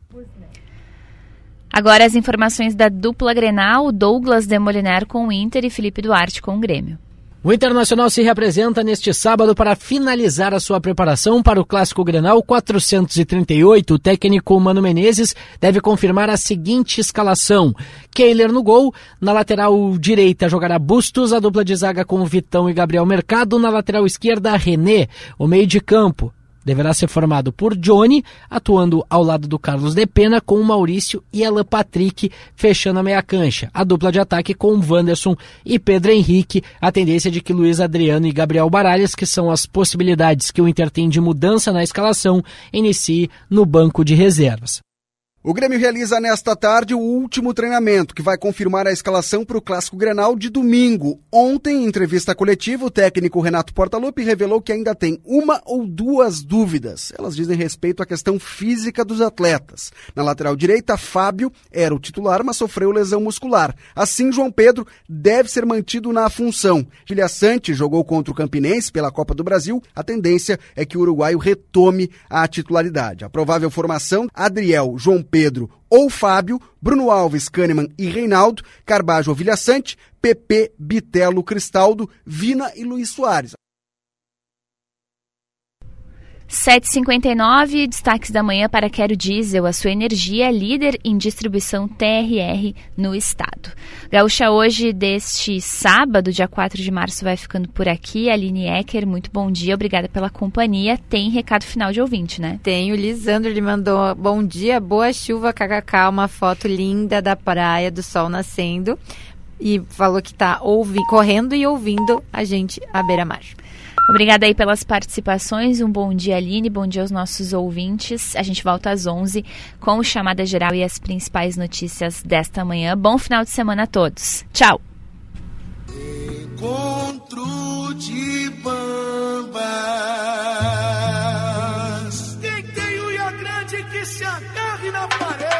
Agora as informações da dupla Grenal, Douglas Demoliner com o Inter e Felipe Duarte com o Grêmio. O Internacional se representa neste sábado para finalizar a sua preparação para o Clássico Grenal 438. O técnico Mano Menezes deve confirmar a seguinte escalação. Keiler no gol, na lateral direita jogará Bustos, a dupla de zaga com Vitão e Gabriel Mercado, na lateral esquerda René, o meio de campo deverá ser formado por Johnny, atuando ao lado do Carlos De Pena, com o Maurício e Alan Patrick fechando a meia cancha. A dupla de ataque com Wanderson e Pedro Henrique, a tendência de que Luiz Adriano e Gabriel Baralhas, que são as possibilidades que o Inter tem de mudança na escalação, inicie no banco de reservas. O Grêmio realiza nesta tarde o último treinamento, que vai confirmar a escalação para o Clássico Grenal de domingo. Ontem, em entrevista coletiva, o técnico Renato Portaluppi revelou que ainda tem uma ou duas dúvidas. Elas dizem respeito à questão física dos atletas. Na lateral direita, Fábio era o titular, mas sofreu lesão muscular. Assim, João Pedro deve ser mantido na função. Gilia Sante jogou contra o Campinense pela Copa do Brasil. A tendência é que o uruguaio retome a titularidade. A provável formação, Adriel, João Pedro ou Fábio, Bruno Alves, Kahneman e Reinaldo, Carbajo Vilhaçante, PP, Bitelo, Cristaldo, Vina e Luiz Soares. 7h59, destaques da manhã para Quero Diesel, a sua energia é líder em distribuição TRR no estado. Gaúcha hoje deste sábado, dia 4 de março, vai ficando por aqui. Aline Ecker, muito bom dia, obrigada pela companhia. Tem recado final de ouvinte, né? Tem, o Lisandro, ele mandou bom dia, boa chuva, kkk, uma foto linda da praia, do sol nascendo. E falou que tá ouvindo, correndo e ouvindo a gente à beira-mar. Obrigada aí pelas participações. Um bom dia, Aline. Bom dia aos nossos ouvintes. A gente volta às 11 com o Chamada Geral e as principais notícias desta manhã. Bom final de semana a todos. Tchau. Encontro de bambas. Quem tem unha grande que se agarre na parede.